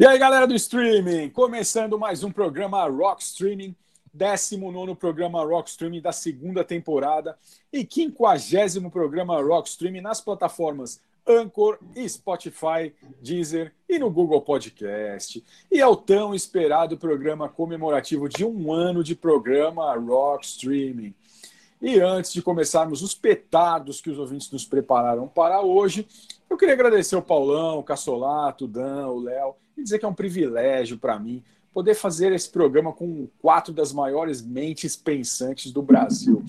E aí, galera do streaming, começando mais um programa Rock Streaming, 19 programa Rock Streaming da segunda temporada e 50 programa Rock Streaming nas plataformas Anchor, Spotify, Deezer e no Google Podcast. E é o tão esperado programa comemorativo de um ano de programa Rock Streaming. E antes de começarmos os petardos que os ouvintes nos prepararam para hoje, eu queria agradecer o Paulão, o Cassolato, o Dan, o Léo e dizer que é um privilégio para mim poder fazer esse programa com quatro das maiores mentes pensantes do Brasil.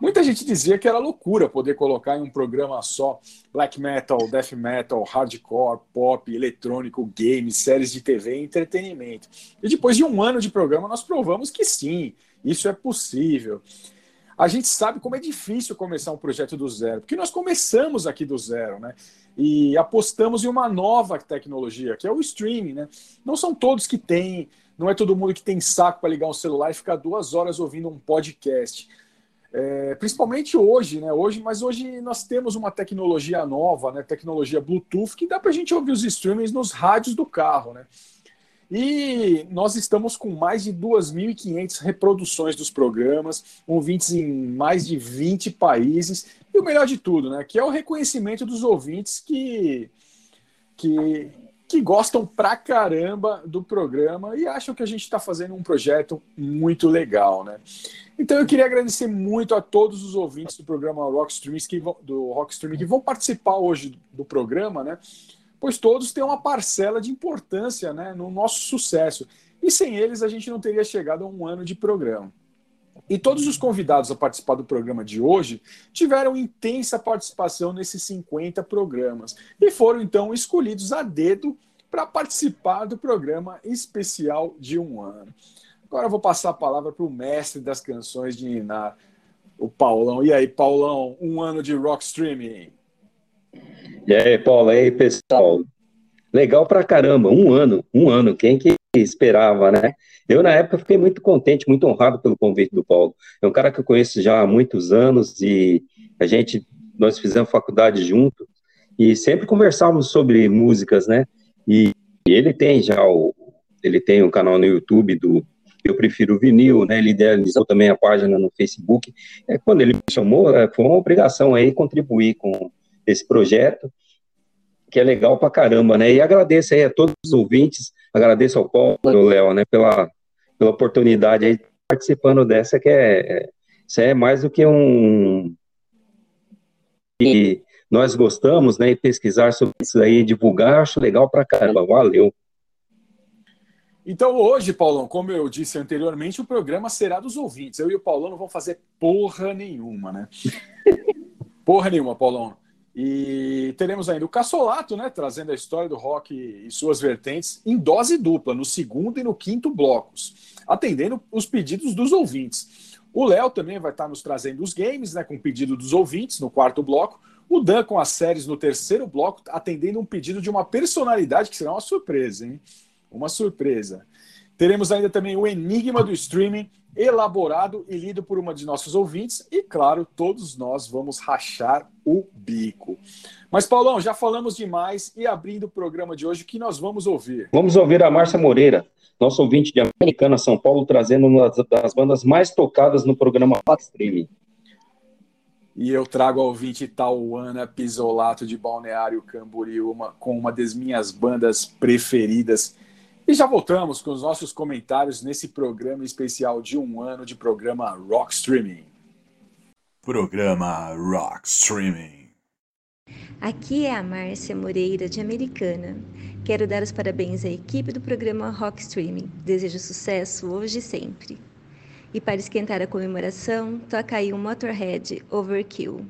Muita gente dizia que era loucura poder colocar em um programa só black metal, death metal, hardcore, pop, eletrônico, games, séries de TV e entretenimento. E depois de um ano de programa, nós provamos que sim, isso é possível. A gente sabe como é difícil começar um projeto do zero, porque nós começamos aqui do zero, né? e apostamos em uma nova tecnologia, que é o streaming. Né? Não são todos que têm, não é todo mundo que tem saco para ligar um celular e ficar duas horas ouvindo um podcast. É, principalmente hoje, né? Hoje, mas hoje nós temos uma tecnologia nova, né? Tecnologia Bluetooth, que dá para a gente ouvir os streamings nos rádios do carro, né? E nós estamos com mais de 2.500 reproduções dos programas, ouvintes em mais de 20 países, e o melhor de tudo, né, que é o reconhecimento dos ouvintes que, que, que gostam pra caramba do programa e acham que a gente está fazendo um projeto muito legal. Né? Então eu queria agradecer muito a todos os ouvintes do programa Rock Streams que vão, do Rock Stream que vão participar hoje do programa, né? Pois todos têm uma parcela de importância né, no nosso sucesso. E sem eles a gente não teria chegado a um ano de programa. E todos os convidados a participar do programa de hoje tiveram intensa participação nesses 50 programas e foram então escolhidos a dedo para participar do programa especial de um ano. Agora eu vou passar a palavra para o mestre das canções de Ninar, o Paulão. E aí, Paulão, um ano de rock streaming. E aí, Paulo, aí, pessoal? Legal pra caramba, um ano, um ano, quem que esperava, né? Eu, na época, fiquei muito contente, muito honrado pelo convite do Paulo. É um cara que eu conheço já há muitos anos e a gente, nós fizemos faculdade junto e sempre conversávamos sobre músicas, né? E ele tem já o, ele tem um canal no YouTube do Eu Prefiro Vinil, né? Ele idealizou também a página no Facebook. É, quando ele me chamou, é, foi uma obrigação aí contribuir com esse projeto, que é legal pra caramba, né? E agradeço aí a todos os ouvintes, agradeço ao Paulo e ao Léo, né, pela, pela oportunidade aí participando dessa, que é, é, isso é mais do que um... E nós gostamos, né, e pesquisar sobre isso aí, divulgar, acho legal pra caramba, valeu. Então hoje, Paulão, como eu disse anteriormente, o programa será dos ouvintes. Eu e o Paulão não vão fazer porra nenhuma, né? porra nenhuma, Paulão. E teremos ainda o Cassolato, né, trazendo a história do rock e suas vertentes em dose dupla, no segundo e no quinto blocos, atendendo os pedidos dos ouvintes. O Léo também vai estar nos trazendo os games, né, com pedido dos ouvintes no quarto bloco. O Dan com as séries no terceiro bloco, atendendo um pedido de uma personalidade que será uma surpresa, hein? Uma surpresa. Teremos ainda também o Enigma do Streaming, elaborado e lido por uma de nossos ouvintes, e claro, todos nós vamos rachar o bico. Mas, Paulão, já falamos demais e abrindo o programa de hoje, o que nós vamos ouvir? Vamos ouvir a Márcia Moreira, nosso ouvinte de Americana, São Paulo, trazendo uma das bandas mais tocadas no programa Streaming. E eu trago ao ouvinte Tauana Pisolato de Balneário Camboriú, uma, com uma das minhas bandas preferidas, e já voltamos com os nossos comentários nesse programa especial de um ano de programa Rock Streaming. Programa Rock Streaming. Aqui é a Márcia Moreira, de Americana. Quero dar os parabéns à equipe do programa Rock Streaming. Desejo sucesso hoje e sempre. E para esquentar a comemoração, toca aí um Motorhead Overkill.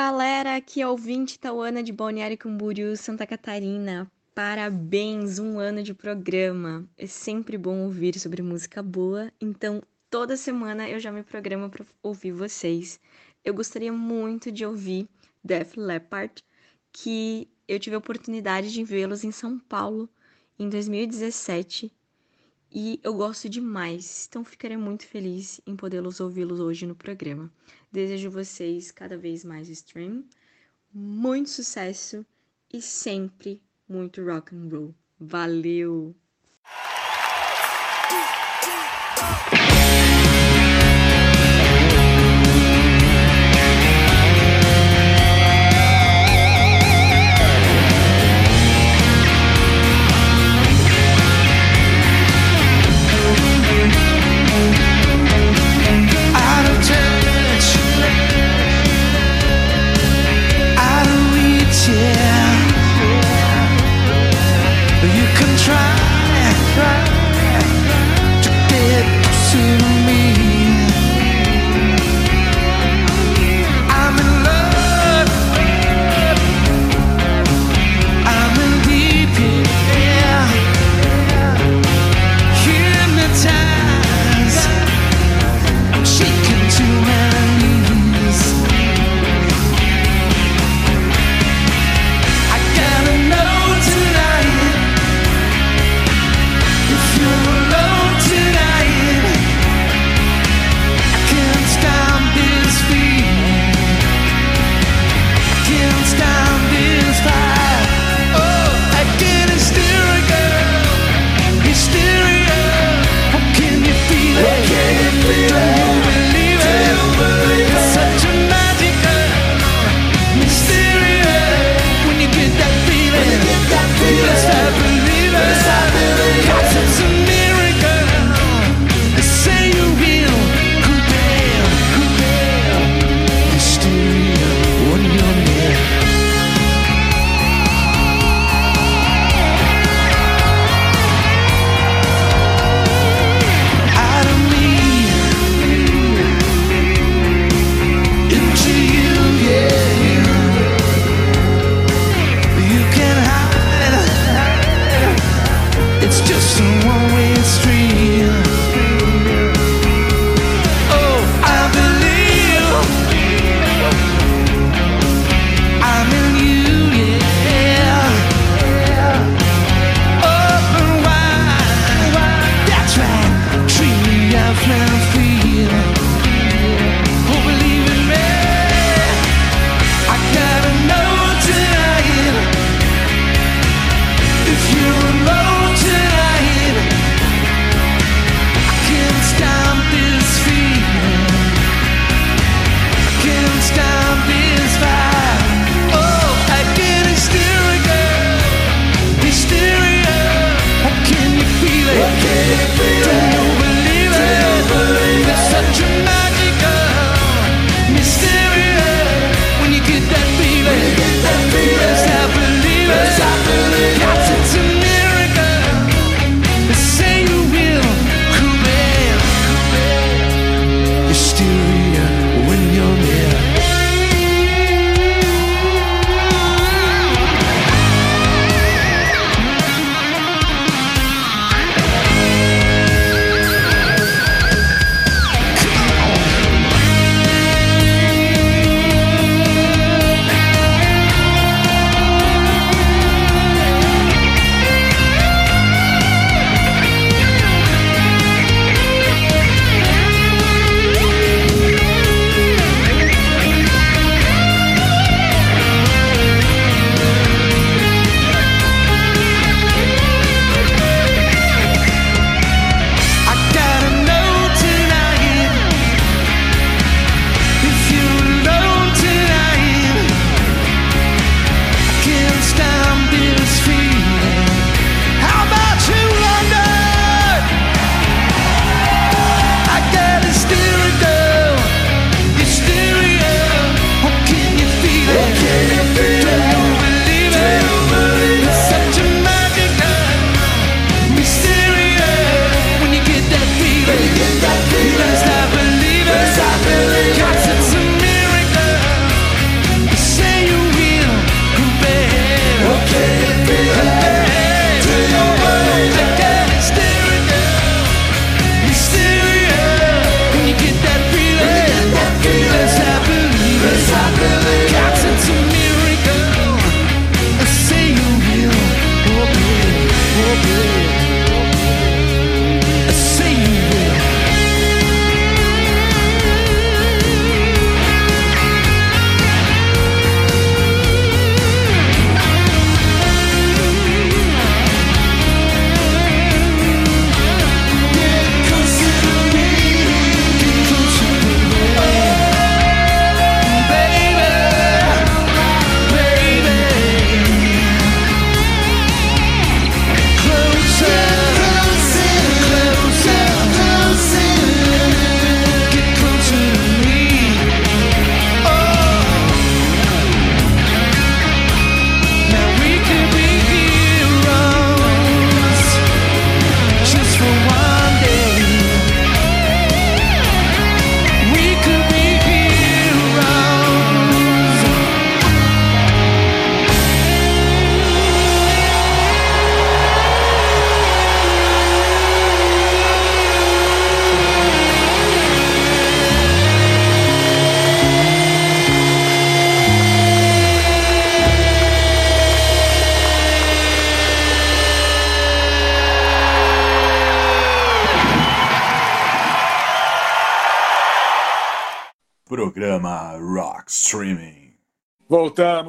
Galera, aqui é ouvinte Tauana de Balneário Camboriú, Santa Catarina. Parabéns, um ano de programa. É sempre bom ouvir sobre música boa, então toda semana eu já me programo para ouvir vocês. Eu gostaria muito de ouvir Def Leppard, que eu tive a oportunidade de vê-los em São Paulo em 2017 e eu gosto demais, então ficarei muito feliz em podê-los ouvi-los hoje no programa. Desejo vocês cada vez mais stream, muito sucesso e sempre muito rock and roll. Valeu! yeah. You can try. try.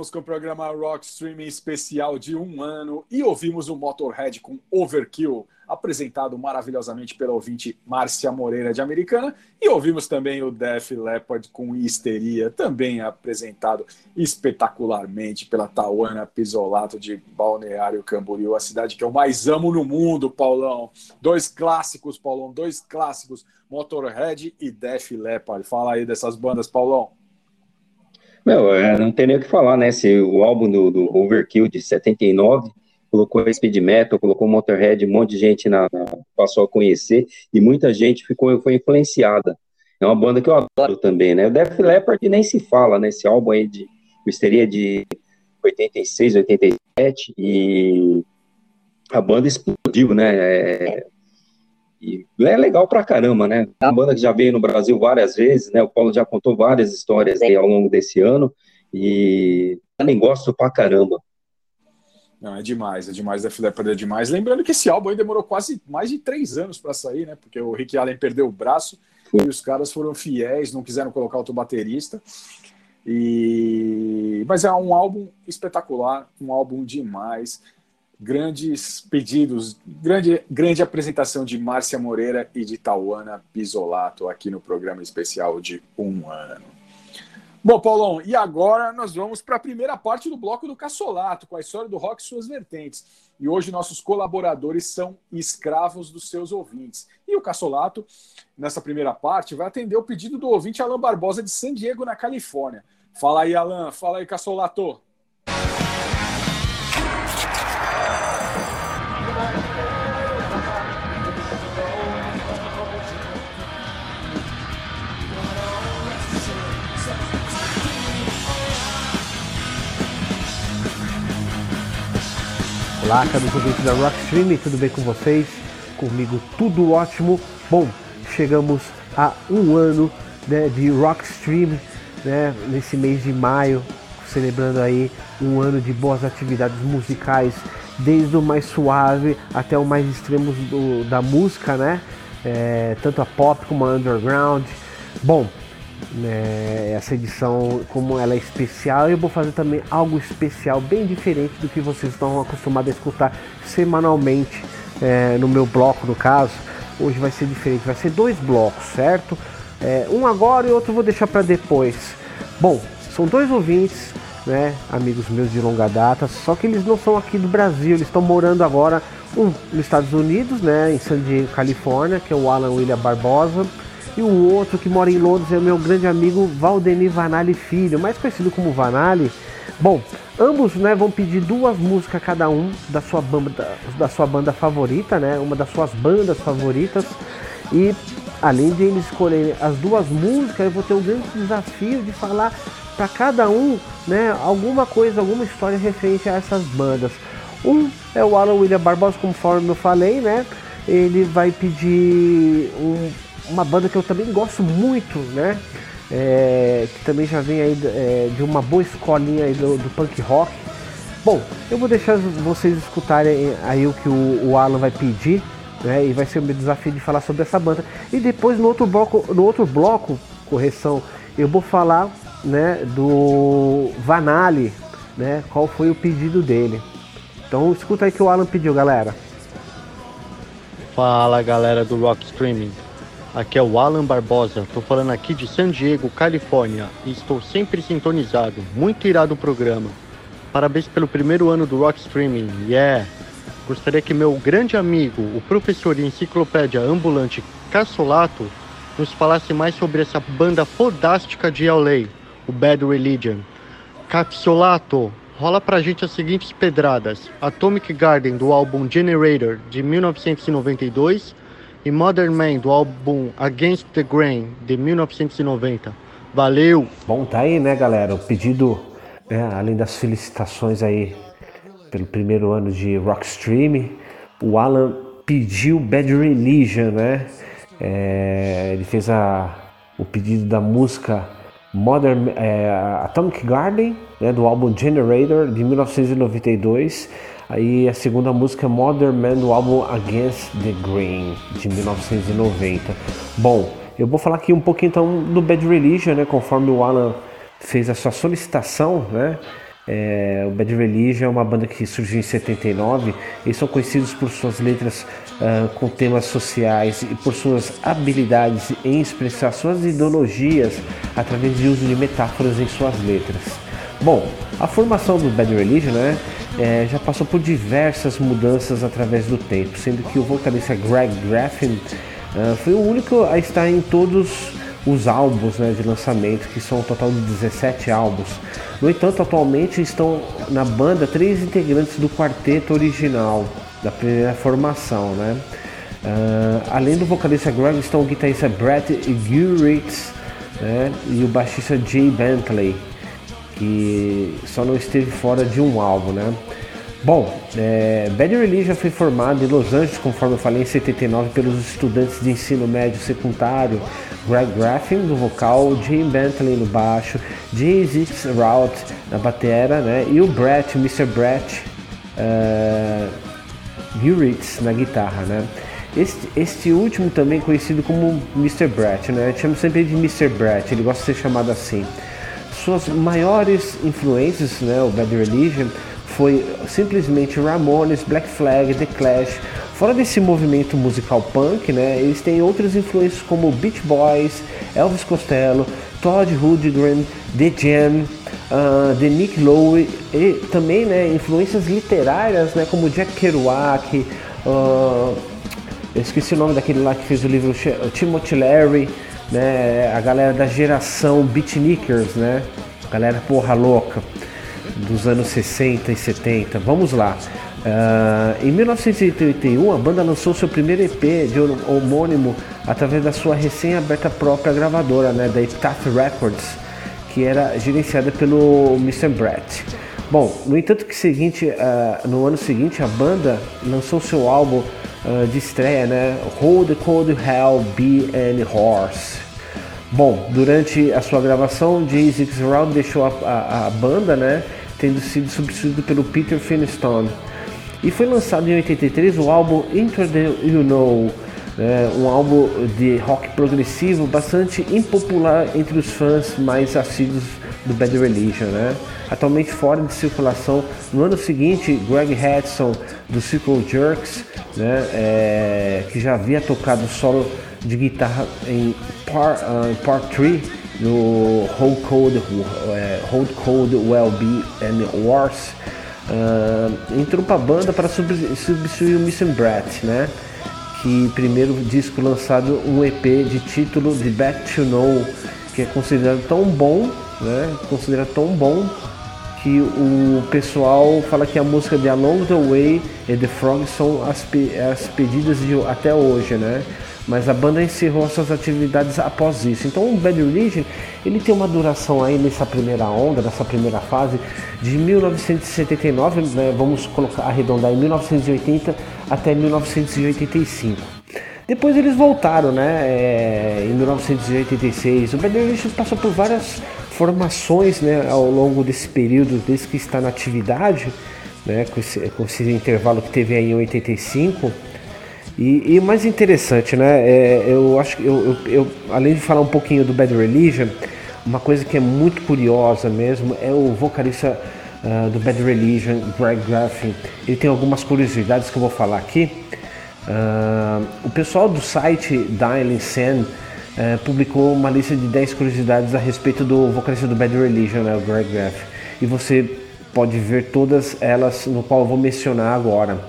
Voltamos com o programa Rock Streaming especial de um ano e ouvimos o Motorhead com Overkill, apresentado maravilhosamente pela ouvinte Márcia Moreira de Americana, e ouvimos também o Def Leppard com Histeria, também apresentado espetacularmente pela Tauana Pisolato de Balneário Camboriú, a cidade que eu mais amo no mundo, Paulão. Dois clássicos, Paulão, dois clássicos, Motorhead e Def Leppard. Fala aí dessas bandas, Paulão. Meu, é, não tem nem o que falar, né? Se o álbum do, do Overkill de 79 colocou speed metal, colocou Motorhead, um monte de gente na, na, passou a conhecer e muita gente ficou foi influenciada. É uma banda que eu adoro também, né? O Def Leppard nem se fala, né? Álbum aí de Histeria de 86, 87 e a banda explodiu, né? É, e é legal pra caramba, né? Uma banda que já veio no Brasil várias vezes, né? O Paulo já contou várias histórias aí ao longo desse ano e também gosto pra caramba. Não, é demais, é demais, da Philip é demais. Lembrando que esse álbum aí demorou quase mais de três anos para sair, né? Porque o Rick Allen perdeu o braço e os caras foram fiéis, não quiseram colocar outro baterista. E... Mas é um álbum espetacular, um álbum demais grandes pedidos, grande, grande apresentação de Márcia Moreira e de Tauana Pisolato aqui no programa especial de um ano. Bom, Paulão, e agora nós vamos para a primeira parte do bloco do Cassolato, com a história do rock e suas vertentes. E hoje nossos colaboradores são escravos dos seus ouvintes. E o Cassolato, nessa primeira parte, vai atender o pedido do ouvinte Alan Barbosa de San Diego, na Califórnia. Fala aí, Alan, fala aí, Cassolato. Olá, caros ouvintes da Rock Stream, tudo bem com vocês? Comigo tudo ótimo. Bom, chegamos a um ano né, de Rock Stream, né, nesse mês de maio, celebrando aí um ano de boas atividades musicais, desde o mais suave até o mais extremo do, da música, né? É, tanto a pop como a underground. Bom, né, essa edição, como ela é especial, eu vou fazer também algo especial, bem diferente do que vocês estão acostumados a escutar semanalmente é, no meu bloco, no caso. Hoje vai ser diferente, vai ser dois blocos, certo? É, um agora e outro vou deixar para depois. Bom, são dois ouvintes, né, amigos meus de longa data, só que eles não são aqui do Brasil, eles estão morando agora um nos Estados Unidos, né, em San Diego, Califórnia, que é o Alan William Barbosa e o outro que mora em Londres é o meu grande amigo Valdemir Vanali Filho, mais conhecido como Vanali. Bom, ambos né, vão pedir duas músicas cada um da sua banda, da sua banda favorita, né, uma das suas bandas favoritas. E além de eles escolherem as duas músicas, eu vou ter o grande desafio de falar para cada um né, alguma coisa, alguma história referente a essas bandas. Um é o Alan William Barbosa, conforme eu falei, né? Ele vai pedir um uma banda que eu também gosto muito, né? É, que também já vem aí é, de uma boa escolinha aí do, do, punk rock. Bom, eu vou deixar vocês escutarem aí o que o, o Alan vai pedir, né? E vai ser o meu desafio de falar sobre essa banda. E depois no outro bloco, no outro bloco, correção, eu vou falar, né, do Vanali, né? Qual foi o pedido dele. Então escuta aí que o Alan pediu, galera. Fala galera do Rock Streaming. Aqui é o Alan Barbosa, tô falando aqui de San Diego, Califórnia, e estou sempre sintonizado. Muito irado o programa. Parabéns pelo primeiro ano do Rock Streaming, yeah! Gostaria que meu grande amigo, o professor e enciclopédia ambulante Cassolato, nos falasse mais sobre essa banda fodástica de LA, o Bad Religion. Cassolato, rola pra gente as seguintes pedradas: Atomic Garden do álbum Generator de 1992 e Modern Man do álbum Against the Grain de 1990. Valeu! Bom, tá aí, né, galera? O pedido, né, além das felicitações aí pelo primeiro ano de Rockstream, o Alan pediu Bad Religion, né? É, ele fez a, o pedido da música Modern é, Atomic Garden, né, do álbum Generator de 1992. Aí a segunda música é Modern Man do álbum Against the Grain de 1990. Bom, eu vou falar aqui um pouquinho então do Bad Religion, né? Conforme o Alan fez a sua solicitação, né? É, o Bad Religion é uma banda que surgiu em 79. Eles são conhecidos por suas letras uh, com temas sociais e por suas habilidades em expressar suas ideologias através de uso de metáforas em suas letras. Bom, a formação do Bad Religion né, é, já passou por diversas mudanças através do tempo, sendo que o vocalista Greg Graffin uh, foi o único a estar em todos os álbuns né, de lançamento, que são um total de 17 álbuns. No entanto, atualmente estão na banda três integrantes do quarteto original, da primeira formação. Né? Uh, além do vocalista Greg, estão o guitarrista Brett Guritz né, e o baixista Jay Bentley, que só não esteve fora de um álbum. Né? Bom, é, Bad Religion foi formado em Los Angeles, conforme eu falei, em 79, pelos estudantes de ensino médio secundário Greg Graffin no vocal, Jim Bentley no baixo, Jay Zix Rout na batera, né? E o Brett, Mr. Brett uh, na guitarra, né? Este, este último também conhecido como Mr. Brett, né? Eu chamo sempre de Mr. Brett, ele gosta de ser chamado assim. Suas maiores influências, né? O Bad Religion foi simplesmente Ramones, Black Flag, The Clash. Fora desse movimento musical punk, né, eles têm outras influências como Beach Boys, Elvis Costello, Todd Rundgren, The Jam, uh, The Nick Lowe e também né, influências literárias né, como Jack Kerouac, uh, esqueci o nome daquele lá que fez o livro, Timothy Leary, né, a galera da geração Beatnikers, né, galera porra louca dos anos 60 e 70. Vamos lá. Uh, em 1981, a banda lançou seu primeiro EP de homônimo através da sua recém-aberta própria gravadora, né, da Epitaph Records, que era gerenciada pelo Mr. Brett. Bom, no entanto que seguinte, uh, no ano seguinte, a banda lançou seu álbum uh, de estreia, né, Hold the Cold Hell, Be and Horse. Bom, durante a sua gravação, Jay-Z deixou a, a, a banda, né, tendo sido substituído pelo Peter Finstone. E foi lançado em 83 o álbum Into the You Know, né, um álbum de rock progressivo bastante impopular entre os fãs mais assíduos do Bad Religion. Né? Atualmente fora de circulação. No ano seguinte, Greg Hudson do Circle Jerks, né, é, que já havia tocado solo de guitarra em Part, uh, part 3 no Hold Cold, uh, Hold Cold Well Be and Wars, uh, entrou para a banda para substituir o Missing Brett, né? Que primeiro disco lançado um EP de título The Back to Know, que é considerado tão bom, né? Considerado tão bom que o pessoal fala que a música de Along the Way e The Frog são as, pe as pedidas de até hoje, né? mas a banda encerrou suas atividades após isso. Então o Bad Religion ele tem uma duração aí nessa primeira onda, nessa primeira fase, de 1979, né, vamos colocar arredondar em 1980 até 1985. Depois eles voltaram, né? É, em 1986. O Bad Religion passou por várias formações, né, ao longo desse período, desde que está na atividade, né, com esse, com esse intervalo que teve aí em 85 e, e mais interessante, né? É, eu acho que eu, eu, eu, além de falar um pouquinho do Bad Religion, uma coisa que é muito curiosa mesmo é o vocalista uh, do Bad Religion, Greg Graffin. Ele tem algumas curiosidades que eu vou falar aqui. Uh, o pessoal do site Dialing Sen uh, publicou uma lista de 10 curiosidades a respeito do vocalista do Bad Religion, né, o Greg Graffin. E você pode ver todas elas no qual eu vou mencionar agora.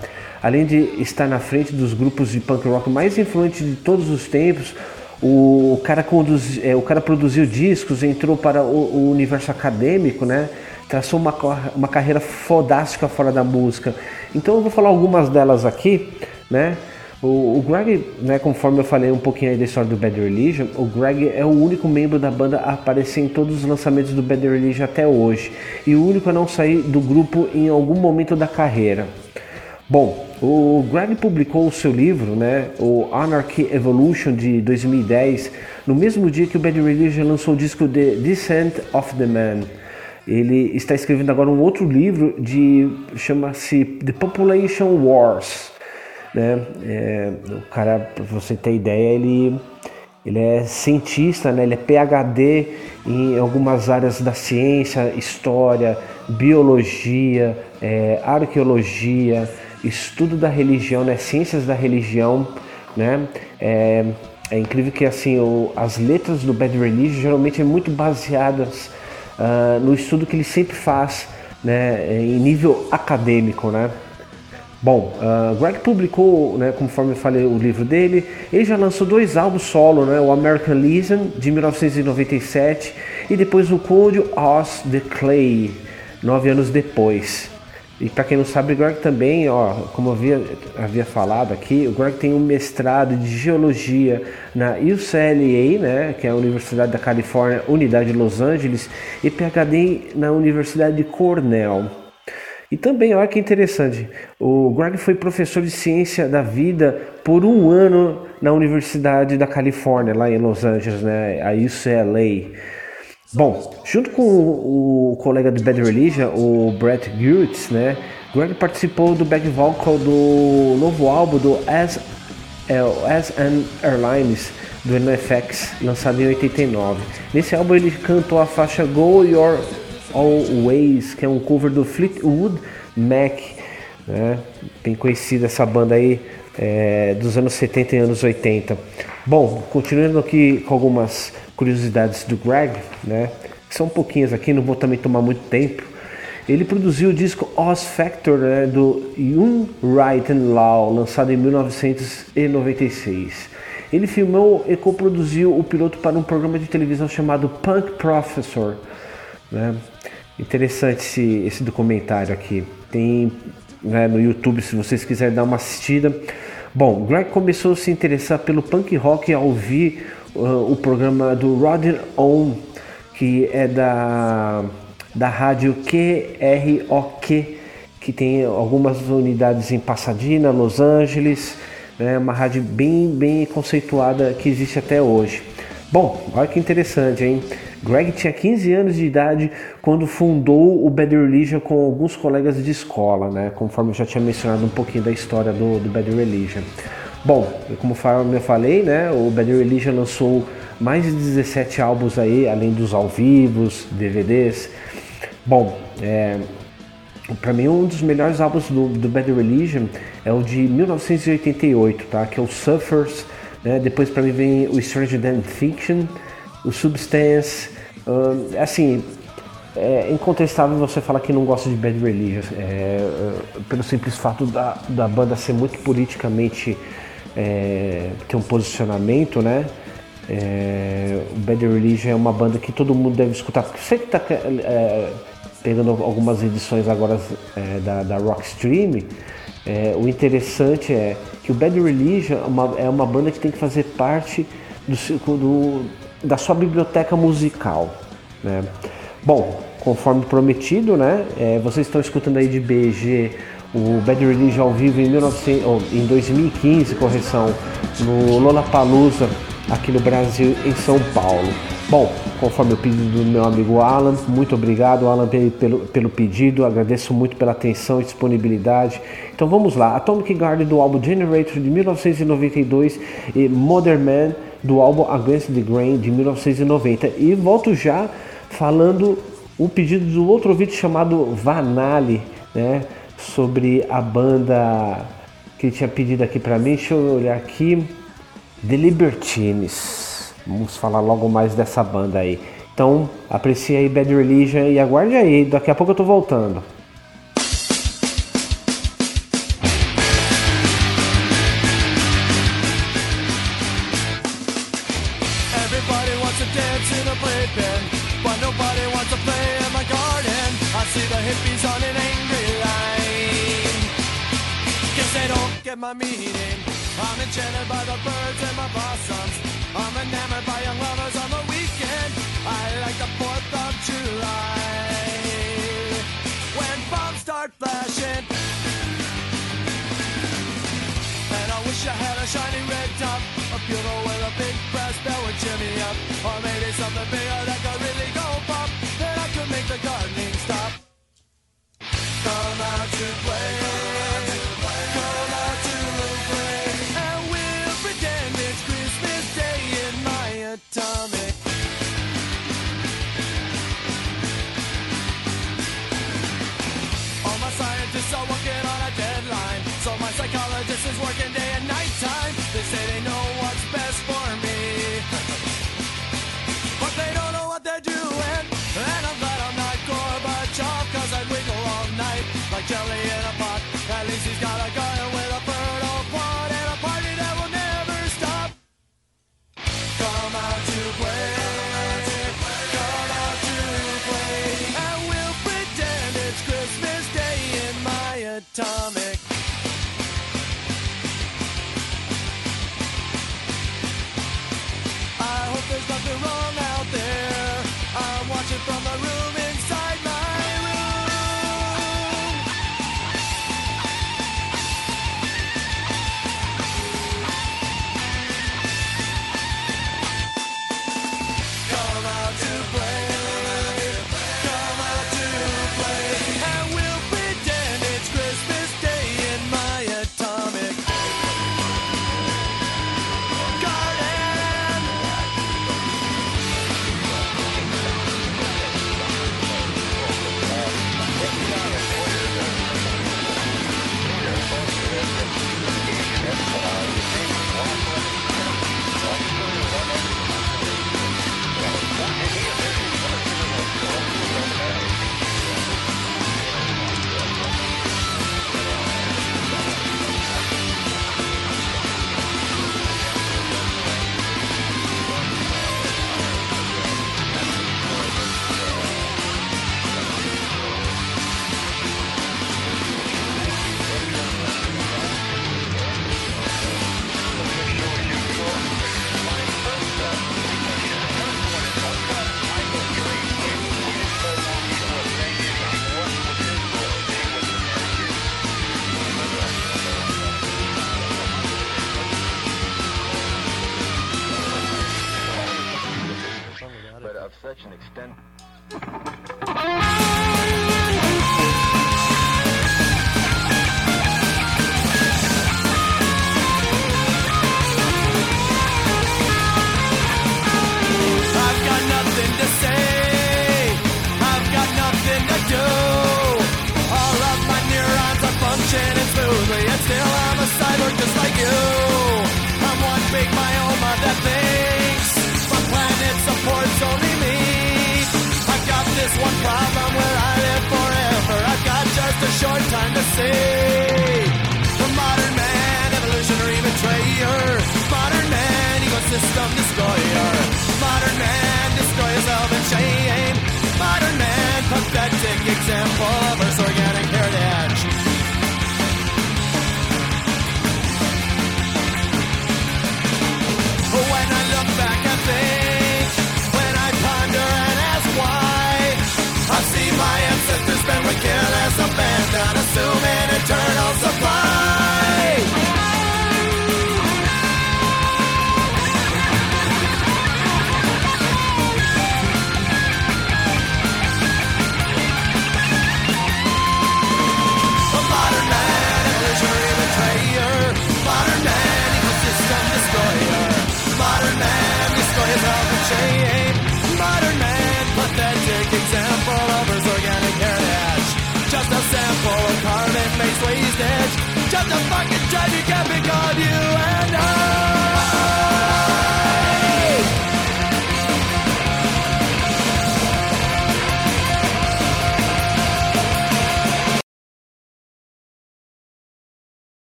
Além de estar na frente dos grupos de punk rock mais influentes de todos os tempos, o cara, conduz, é, o cara produziu discos, entrou para o, o, universo acadêmico, né? Traçou uma, uma carreira fodástica fora da música. Então eu vou falar algumas delas aqui, né? O, o, Greg, né, conforme eu falei um pouquinho aí da história do Bad Religion, o Greg é o único membro da banda a aparecer em todos os lançamentos do Bad Religion até hoje. E o único a não sair do grupo em algum momento da carreira. Bom, o Greg publicou o seu livro, né, o Anarchy Evolution de 2010, no mesmo dia que o Bad Religion lançou o disco The Descent of the Man. Ele está escrevendo agora um outro livro de chama-se The Population Wars, né? É, o cara, para você ter ideia, ele ele é cientista, né? ele é PhD em algumas áreas da ciência, história, biologia, é, arqueologia, estudo da religião, né? ciências da religião. Né? É, é incrível que assim o, as letras do Bad Religion geralmente é muito baseadas uh, no estudo que ele sempre faz né, em nível acadêmico. Né? Bom, uh, Greg publicou, né, conforme eu falei, o livro dele. Ele já lançou dois álbuns solo, né, o American Legion de 1997 e depois o Code of the Clay, nove anos depois. E para quem não sabe, o Greg também, ó, como eu havia, havia falado aqui, o Greg tem um mestrado de geologia na UCLA, né, que é a Universidade da Califórnia, Unidade de Los Angeles, e PhD na Universidade de Cornell. E também, olha que interessante, o Greg foi professor de ciência da vida por um ano na Universidade da Califórnia, lá em Los Angeles, né, a UCLA. Bom, junto com o, colega do Bad Religion, o Brett Gurtz, né, Greg participou do back vocal do novo álbum do As, é, As Airlines, do NFX, lançado em 89. Nesse álbum ele cantou a faixa Go Your Always, que é um cover do Fleetwood Mac, né? bem conhecida essa banda aí é, dos anos 70 e anos 80. Bom, continuando aqui com algumas curiosidades do Greg, né? São pouquinhas aqui, não vou também tomar muito tempo. Ele produziu o disco Oz Factor né, do Young Right and Law, lançado em 1996. Ele filmou e coproduziu o piloto para um programa de televisão chamado Punk Professor, né? Interessante esse, esse documentário aqui. Tem né, no YouTube se vocês quiserem dar uma assistida. Bom, Greg começou a se interessar pelo punk rock ao ouvir uh, o programa do Rodin On, que é da, da rádio QROQ, que tem algumas unidades em Pasadena, Los Angeles, né, uma rádio bem, bem conceituada que existe até hoje. Bom, olha que interessante, hein? Greg tinha 15 anos de idade quando fundou o Bad Religion com alguns colegas de escola, né? Conforme eu já tinha mencionado um pouquinho da história do, do Bad Religion. Bom, como eu falei, né? O Bad Religion lançou mais de 17 álbuns aí, além dos ao vivos, DVDs. Bom, é, para mim um dos melhores álbuns do, do Bad Religion é o de 1988, tá? Que é o Suffers. Né? Depois para mim vem o Stranger Than Fiction o Substance. Uh, assim, é incontestável você falar que não gosta de Bad Religion, é, pelo simples fato da, da banda ser muito politicamente é, ter um posicionamento, né? É, o Bad Religion é uma banda que todo mundo deve escutar, porque você que está é, pegando algumas edições agora é, da, da Rockstream, é, o interessante é que o Bad Religion é uma, é uma banda que tem que fazer parte do, do, da sua biblioteca musical. Né? Bom, conforme prometido, né? É, vocês estão escutando aí de BG o Bad Religion ao vivo em, 19, oh, em 2015, correção, no Lollapalooza aqui no Brasil, em São Paulo. Bom, conforme o pedido do meu amigo Alan, muito obrigado, Alan, pelo, pelo pedido, agradeço muito pela atenção e disponibilidade. Então vamos lá, Atomic Garden do álbum Generator de 1992 e Modern Man do álbum Against the Grain de 1990. E volto já falando o pedido do outro vídeo chamado Vanali, né, sobre a banda que tinha pedido aqui para mim. Deixa eu olhar aqui. The Libertines. Vamos falar logo mais dessa banda aí. Então, aprecie aí Bad Religion e aguarde aí, daqui a pouco eu tô voltando.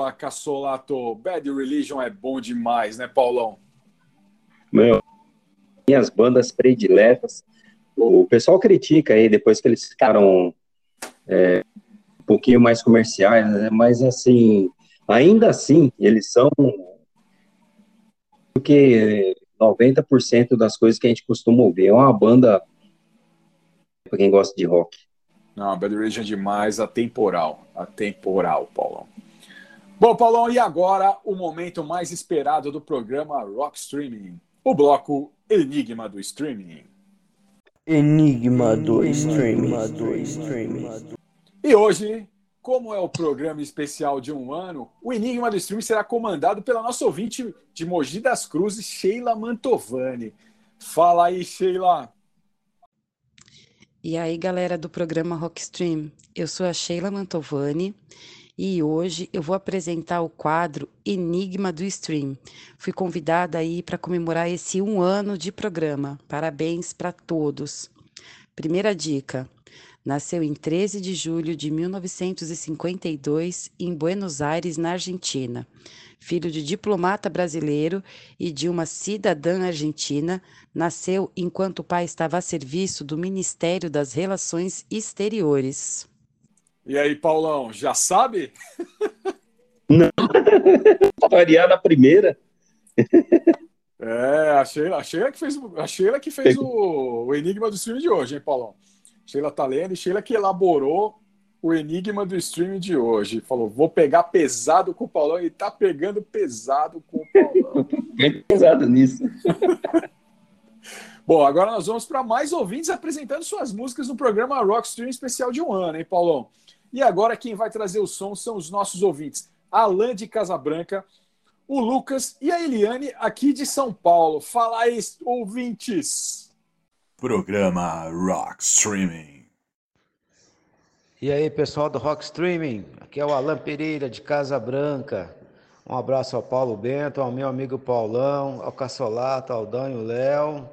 Boa, Cassolato. Bad Religion é bom demais, né, Paulão? Meu, minhas bandas prediletas. O pessoal critica aí depois que eles ficaram é, um pouquinho mais comerciais, né? mas assim, ainda assim, eles são do que 90% das coisas que a gente costuma ouvir. É uma banda para quem gosta de rock. Não, Bad Religion é demais, atemporal. Atemporal, Paulão. Bom, Paulão, e agora o momento mais esperado do programa Rock Streaming, o bloco Enigma do Streaming. Enigma do Streaming. E hoje, como é o programa especial de um ano, o Enigma do Streaming será comandado pela nossa ouvinte de Mogi das Cruzes, Sheila Mantovani. Fala aí, Sheila. E aí, galera do programa Rock Stream. Eu sou a Sheila Mantovani e hoje eu vou apresentar o quadro Enigma do Stream. Fui convidada aí para comemorar esse um ano de programa. Parabéns para todos. Primeira dica: nasceu em 13 de julho de 1952 em Buenos Aires, na Argentina. Filho de diplomata brasileiro e de uma cidadã argentina, nasceu enquanto o pai estava a serviço do Ministério das Relações Exteriores. E aí, Paulão, já sabe? Não. Variar na primeira. É, a Sheila, a Sheila que fez, a Sheila que fez o, o enigma do stream de hoje, hein, Paulão? Sheila tá lendo e Sheila que elaborou o enigma do stream de hoje. Falou, vou pegar pesado com o Paulão e tá pegando pesado com o Paulão. Bem pesado nisso. Bom, agora nós vamos para mais ouvintes apresentando suas músicas no programa Rock Stream especial de um ano, hein, Paulão? E agora quem vai trazer o som são os nossos ouvintes. Alain de Casabranca, o Lucas e a Eliane aqui de São Paulo. Fala aí, ouvintes! Programa Rock Streaming. E aí, pessoal do Rock Streaming, aqui é o Alan Pereira de Casa Branca. Um abraço ao Paulo Bento, ao meu amigo Paulão, ao Cassolato, ao Dan e o Léo.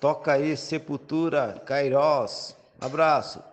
Toca aí Sepultura, Cairós. Abraço.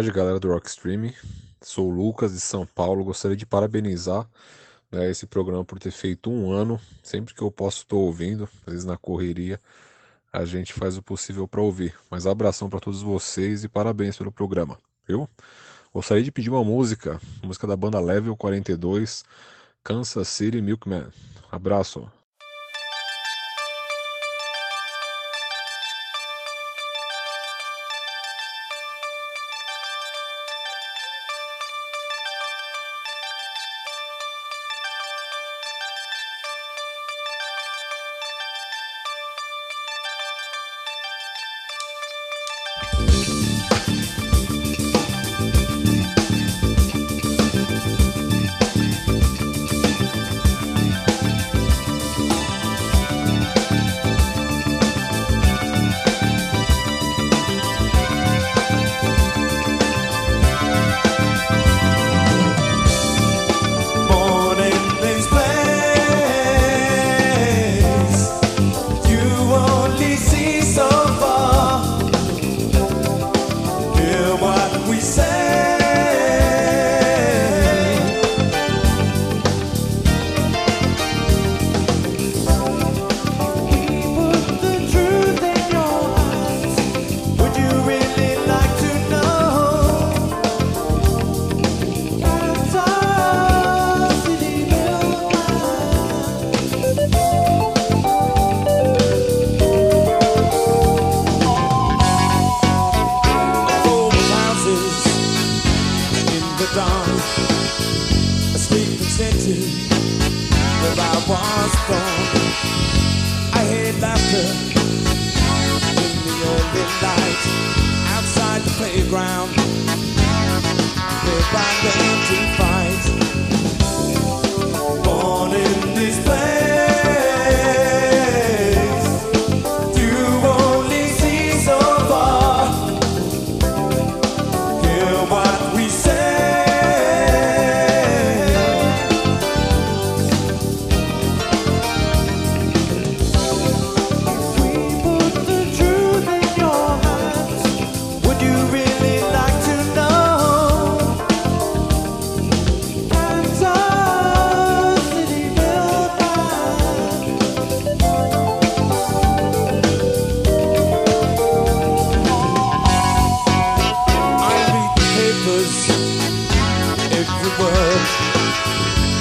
Tarde, galera do Rock Streaming. Sou o Lucas de São Paulo. Gostaria de parabenizar né, esse programa por ter feito um ano. Sempre que eu posso, estou ouvindo, às vezes na correria. A gente faz o possível para ouvir. Mas abração para todos vocês e parabéns pelo programa, viu? Gostaria de pedir uma música, música da banda Level 42, Kansas City Milkman. Abraço.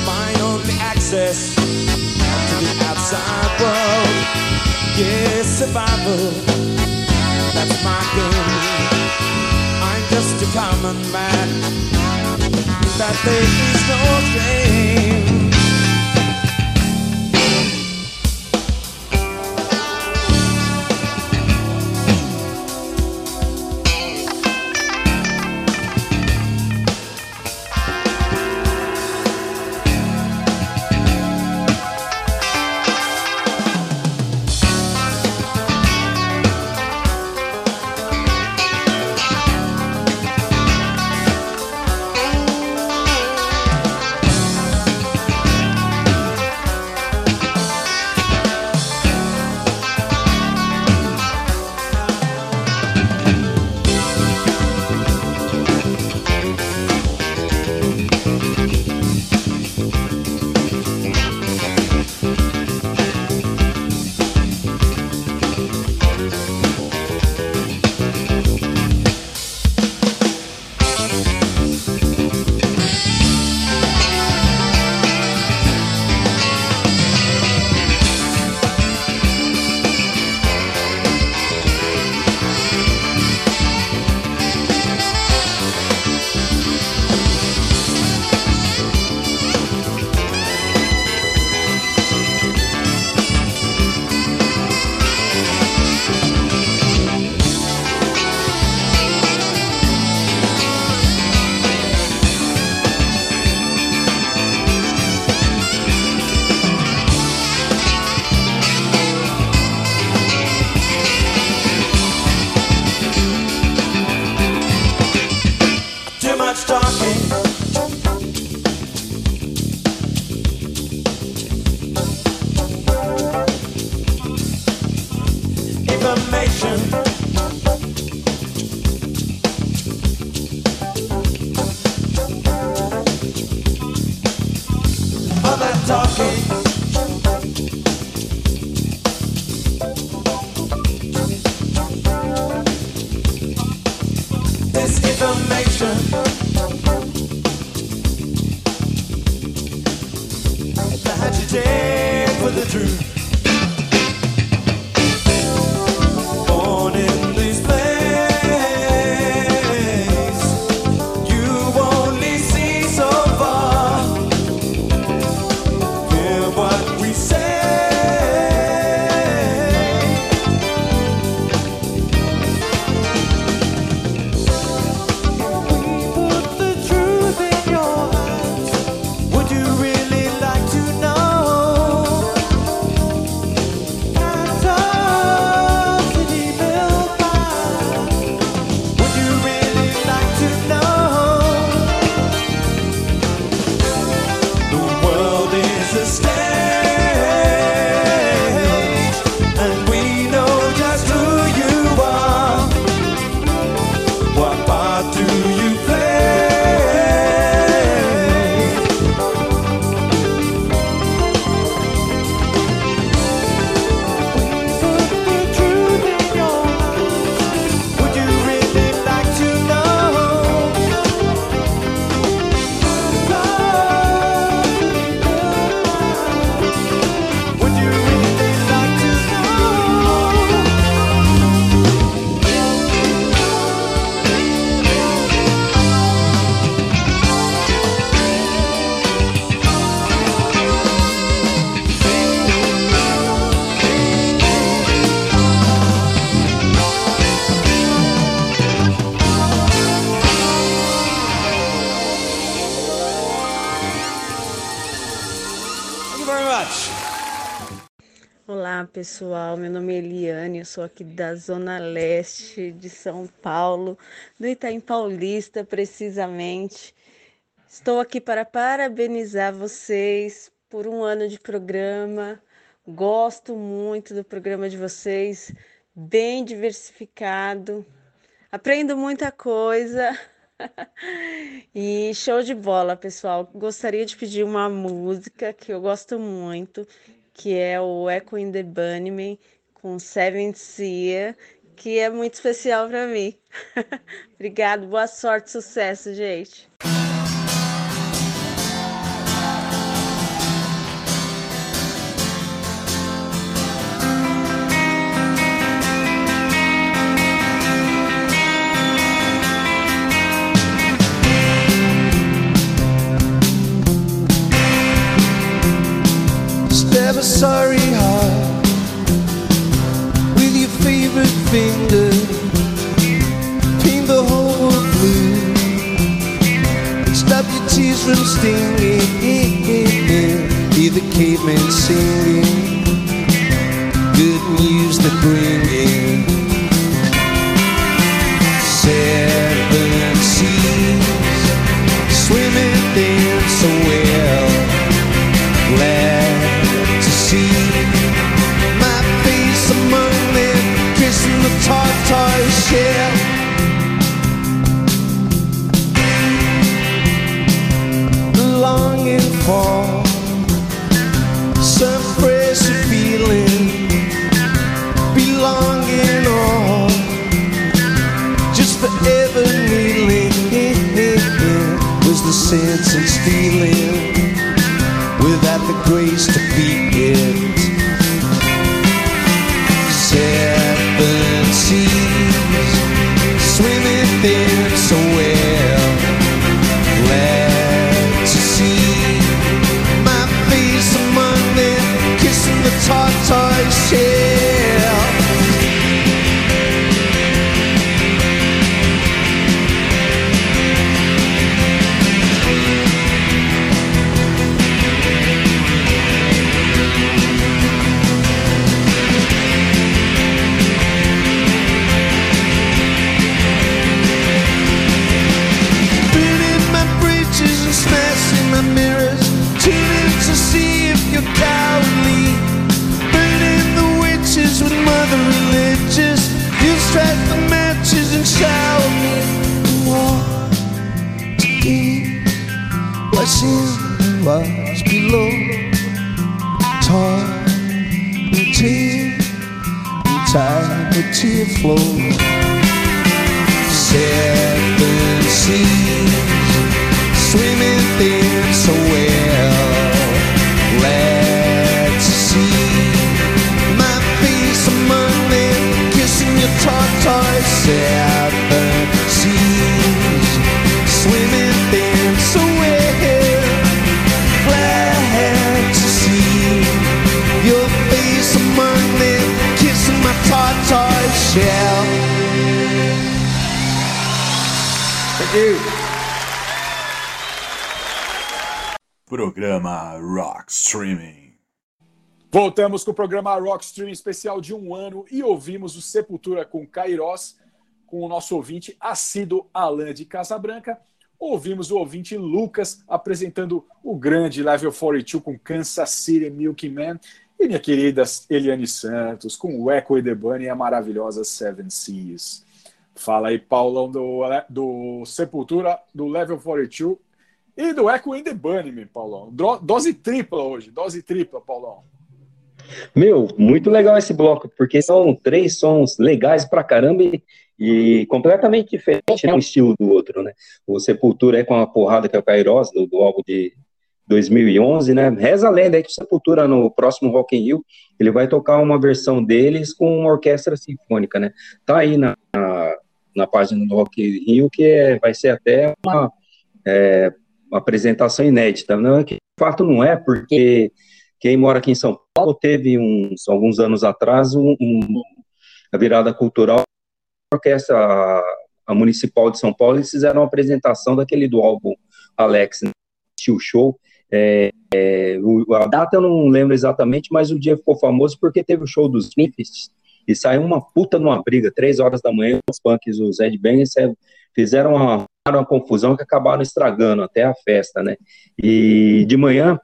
My only access to the outside world. Yes, survival, that's my game. I'm just a common man. That there is no shame. Pessoal, meu nome é Eliane, eu sou aqui da Zona Leste de São Paulo, do Itaim Paulista, precisamente. Estou aqui para parabenizar vocês por um ano de programa. Gosto muito do programa de vocês, bem diversificado. Aprendo muita coisa. E show de bola, pessoal. Gostaria de pedir uma música que eu gosto muito, que é o Echo in the Bunnyman com Seven Sea, que é muito especial para mim. Obrigado, boa sorte, sucesso, gente. Finger. Paint the whole blue. Stop your tears from stinging. Hear the cavemen singing. Good news to bring in. For some fresh feeling, belonging or just forever kneeling was the sense in stealing. Without the grace to beat flow. Programa Rock Streaming. Voltamos com o programa Rock Stream especial de um ano e ouvimos o Sepultura com Kairos, com o nosso ouvinte assíduo Alan de Casabranca. Ouvimos o ouvinte Lucas apresentando o grande Level 42 com Kansas City Milky Man. E minha querida Eliane Santos com o Echo e the Bunny e a maravilhosa Seven Seas. Fala aí, Paulão, do, do Sepultura, do Level 42 e do Echo in the Bunnyman, Paulão. Dose tripla hoje, dose tripla, Paulão. Meu, muito legal esse bloco, porque são três sons legais pra caramba e, e completamente diferente né, um estilo do outro, né? O Sepultura é com a porrada que é o Kairos, do, do álbum de 2011, né? Reza a lenda aí que o Sepultura, no próximo Rock in Rio, ele vai tocar uma versão deles com uma orquestra sinfônica, né? Tá aí na, na, na página do Rock Rio, que é, vai ser até uma, é, uma apresentação inédita, não, que de fato não é, porque quem mora aqui em São Paulo teve uns alguns anos atrás um, um- a virada cultural a orquestra a, municipal de São Paulo eles fizeram uma apresentação daquele do álbum Alex né, o show. É, é, a data eu não lembro exatamente mas o dia ficou famoso porque teve o show dos Smiths e saiu uma puta numa briga três horas da manhã os punks os Ed Bangers fizeram uma, uma confusão que acabaram estragando até a festa né e de manhã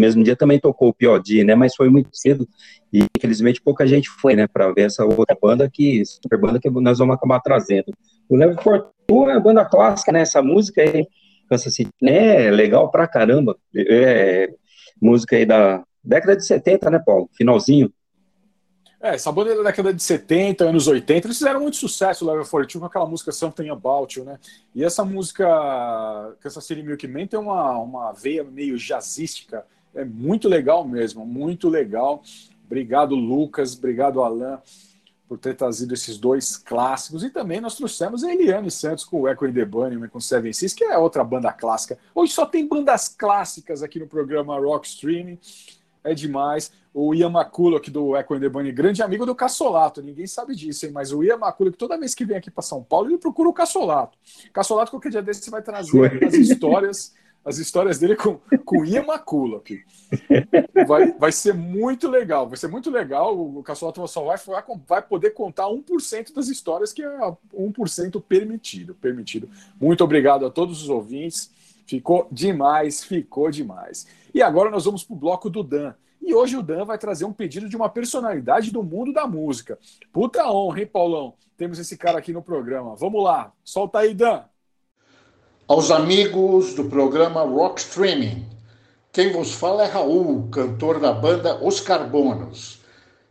mesmo dia também tocou o P.O.D., né, mas foi muito cedo e infelizmente pouca gente foi, né, para ver essa outra banda que, super banda que nós vamos acabar trazendo. O Level Fortune é banda clássica, né, essa música aí, Kansas City, né, é legal pra caramba, é, música aí da década de 70, né, Paulo, finalzinho. É, essa banda é da década de 70, anos 80, eles fizeram muito sucesso, o Level 42, com aquela música Something About You, né? E essa música, Kansas City Milk Man, tem uma, uma veia meio jazzística, é muito legal mesmo, muito legal. Obrigado, Lucas, obrigado, Alan, por ter trazido esses dois clássicos. E também nós trouxemos a Eliane Santos com o Echo in the Bunnyman, com Seven Seas, que é outra banda clássica. Hoje só tem bandas clássicas aqui no programa Rock Streaming. É demais. O Ian McCulloch aqui do Echo and the Bunny, grande amigo do Cassolato, ninguém sabe disso, hein? Mas o Ian McCulloch, toda vez que vem aqui para São Paulo, ele procura o Cassolato. Cassolato, qualquer dia desse, você vai trazer as histórias, as histórias dele com, com o Ian McCulloch. Vai, vai ser muito legal, vai ser muito legal. O Cassolato só vai, vai, vai poder contar 1% das histórias, que é 1% permitido. permitido. Muito obrigado a todos os ouvintes. Ficou demais, ficou demais. E agora nós vamos para o bloco do Dan. E hoje o Dan vai trazer um pedido de uma personalidade do mundo da música. Puta honra, hein, Paulão? Temos esse cara aqui no programa. Vamos lá, solta aí, Dan. Aos amigos do programa Rock Streaming, quem vos fala é Raul, cantor da banda Os Carbonos.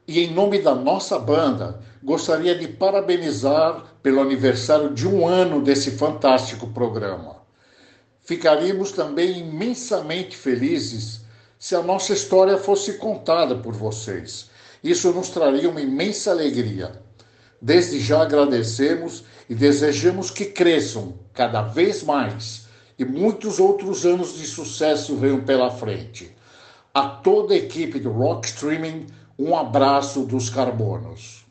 E em nome da nossa banda, gostaria de parabenizar pelo aniversário de um ano desse fantástico programa. Ficaríamos também imensamente felizes se a nossa história fosse contada por vocês. Isso nos traria uma imensa alegria. Desde já agradecemos e desejamos que cresçam cada vez mais e muitos outros anos de sucesso venham pela frente. A toda a equipe do Rock Streaming, um abraço dos Carbonos.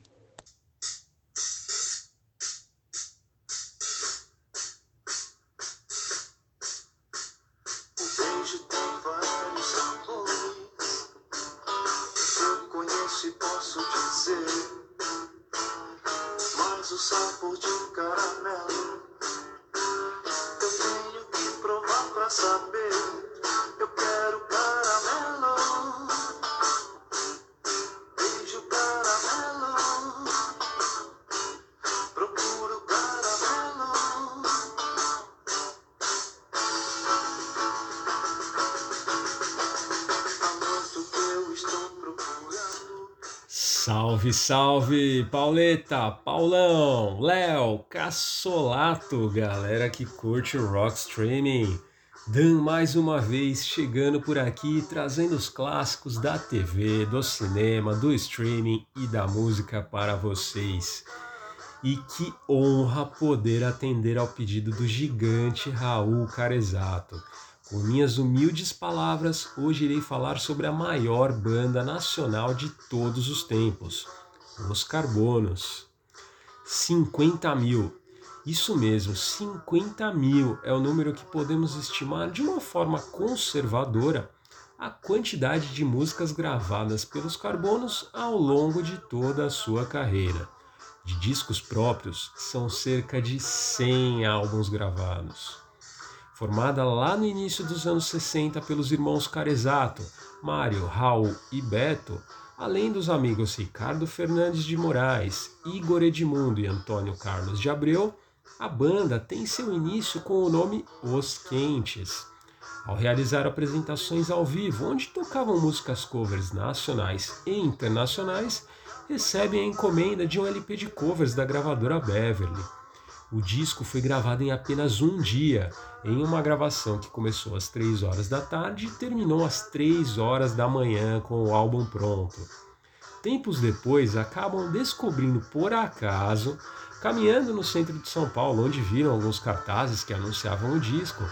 Salve, salve, Pauleta, Paulão, Léo, Cassolato, galera que curte o Rock Streaming. Dan mais uma vez chegando por aqui trazendo os clássicos da TV, do cinema, do streaming e da música para vocês. E que honra poder atender ao pedido do gigante Raul Carezato. Com minhas humildes palavras, hoje irei falar sobre a maior banda nacional de todos os tempos, Os Carbonos. 50 mil. Isso mesmo, 50 mil é o número que podemos estimar de uma forma conservadora a quantidade de músicas gravadas pelos Carbonos ao longo de toda a sua carreira. De discos próprios, são cerca de 100 álbuns gravados. Formada lá no início dos anos 60 pelos irmãos Carezato, Mário, Raul e Beto, além dos amigos Ricardo Fernandes de Moraes, Igor Edmundo e Antônio Carlos de Abreu, a banda tem seu início com o nome Os Quentes. Ao realizar apresentações ao vivo, onde tocavam músicas covers nacionais e internacionais, recebem a encomenda de um LP de covers da gravadora Beverly. O disco foi gravado em apenas um dia, em uma gravação que começou às 3 horas da tarde e terminou às 3 horas da manhã com o álbum pronto. Tempos depois, acabam descobrindo por acaso, caminhando no centro de São Paulo, onde viram alguns cartazes que anunciavam o disco,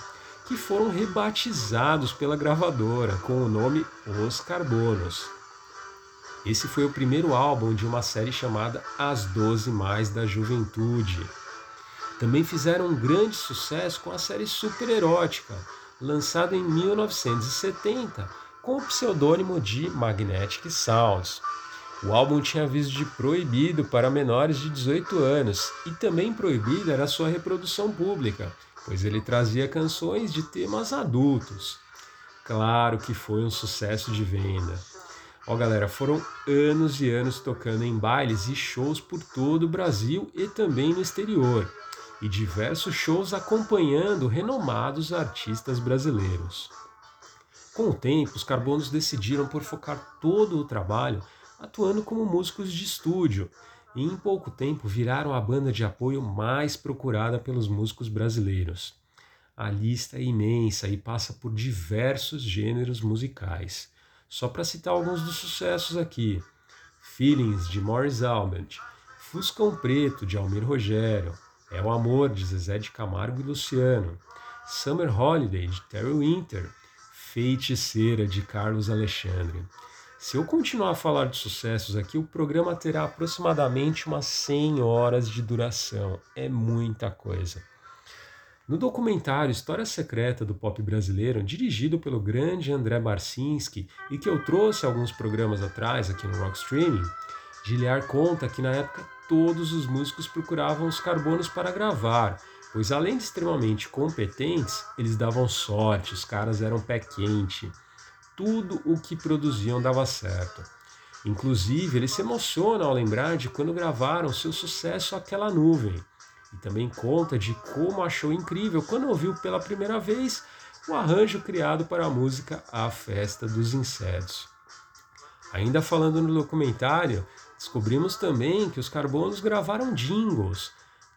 que foram rebatizados pela gravadora com o nome Os Carbonos. Esse foi o primeiro álbum de uma série chamada As Doze Mais da Juventude. Também fizeram um grande sucesso com a série Super Erótica, lançada em 1970 com o pseudônimo de Magnetic Sounds. O álbum tinha aviso de proibido para menores de 18 anos e também proibida era sua reprodução pública, pois ele trazia canções de temas adultos. Claro que foi um sucesso de venda. Ó galera, foram anos e anos tocando em bailes e shows por todo o Brasil e também no exterior, e diversos shows acompanhando renomados artistas brasileiros. Com o tempo, os Carbonos decidiram por focar todo o trabalho atuando como músicos de estúdio, e em pouco tempo viraram a banda de apoio mais procurada pelos músicos brasileiros. A lista é imensa e passa por diversos gêneros musicais. Só para citar alguns dos sucessos aqui: Feelings de Morris Albert, Fuscão Preto de Almir Rogério, É o Amor de Zezé de Camargo e Luciano, Summer Holiday de Terry Winter, Feiticeira de Carlos Alexandre. Se eu continuar a falar de sucessos aqui, o programa terá aproximadamente umas 100 horas de duração. É muita coisa. No documentário História Secreta do Pop Brasileiro, dirigido pelo grande André Barcinski e que eu trouxe alguns programas atrás aqui no Rock Streaming, Giliar conta que na época todos os músicos procuravam os carbonos para gravar, pois além de extremamente competentes, eles davam sorte, os caras eram pé quente. Tudo o que produziam dava certo. Inclusive, ele se emociona ao lembrar de quando gravaram seu sucesso Aquela Nuvem e também conta de como achou incrível quando ouviu pela primeira vez o arranjo criado para a música A Festa dos Insetos. Ainda falando no documentário, descobrimos também que os Carbonos gravaram jingles,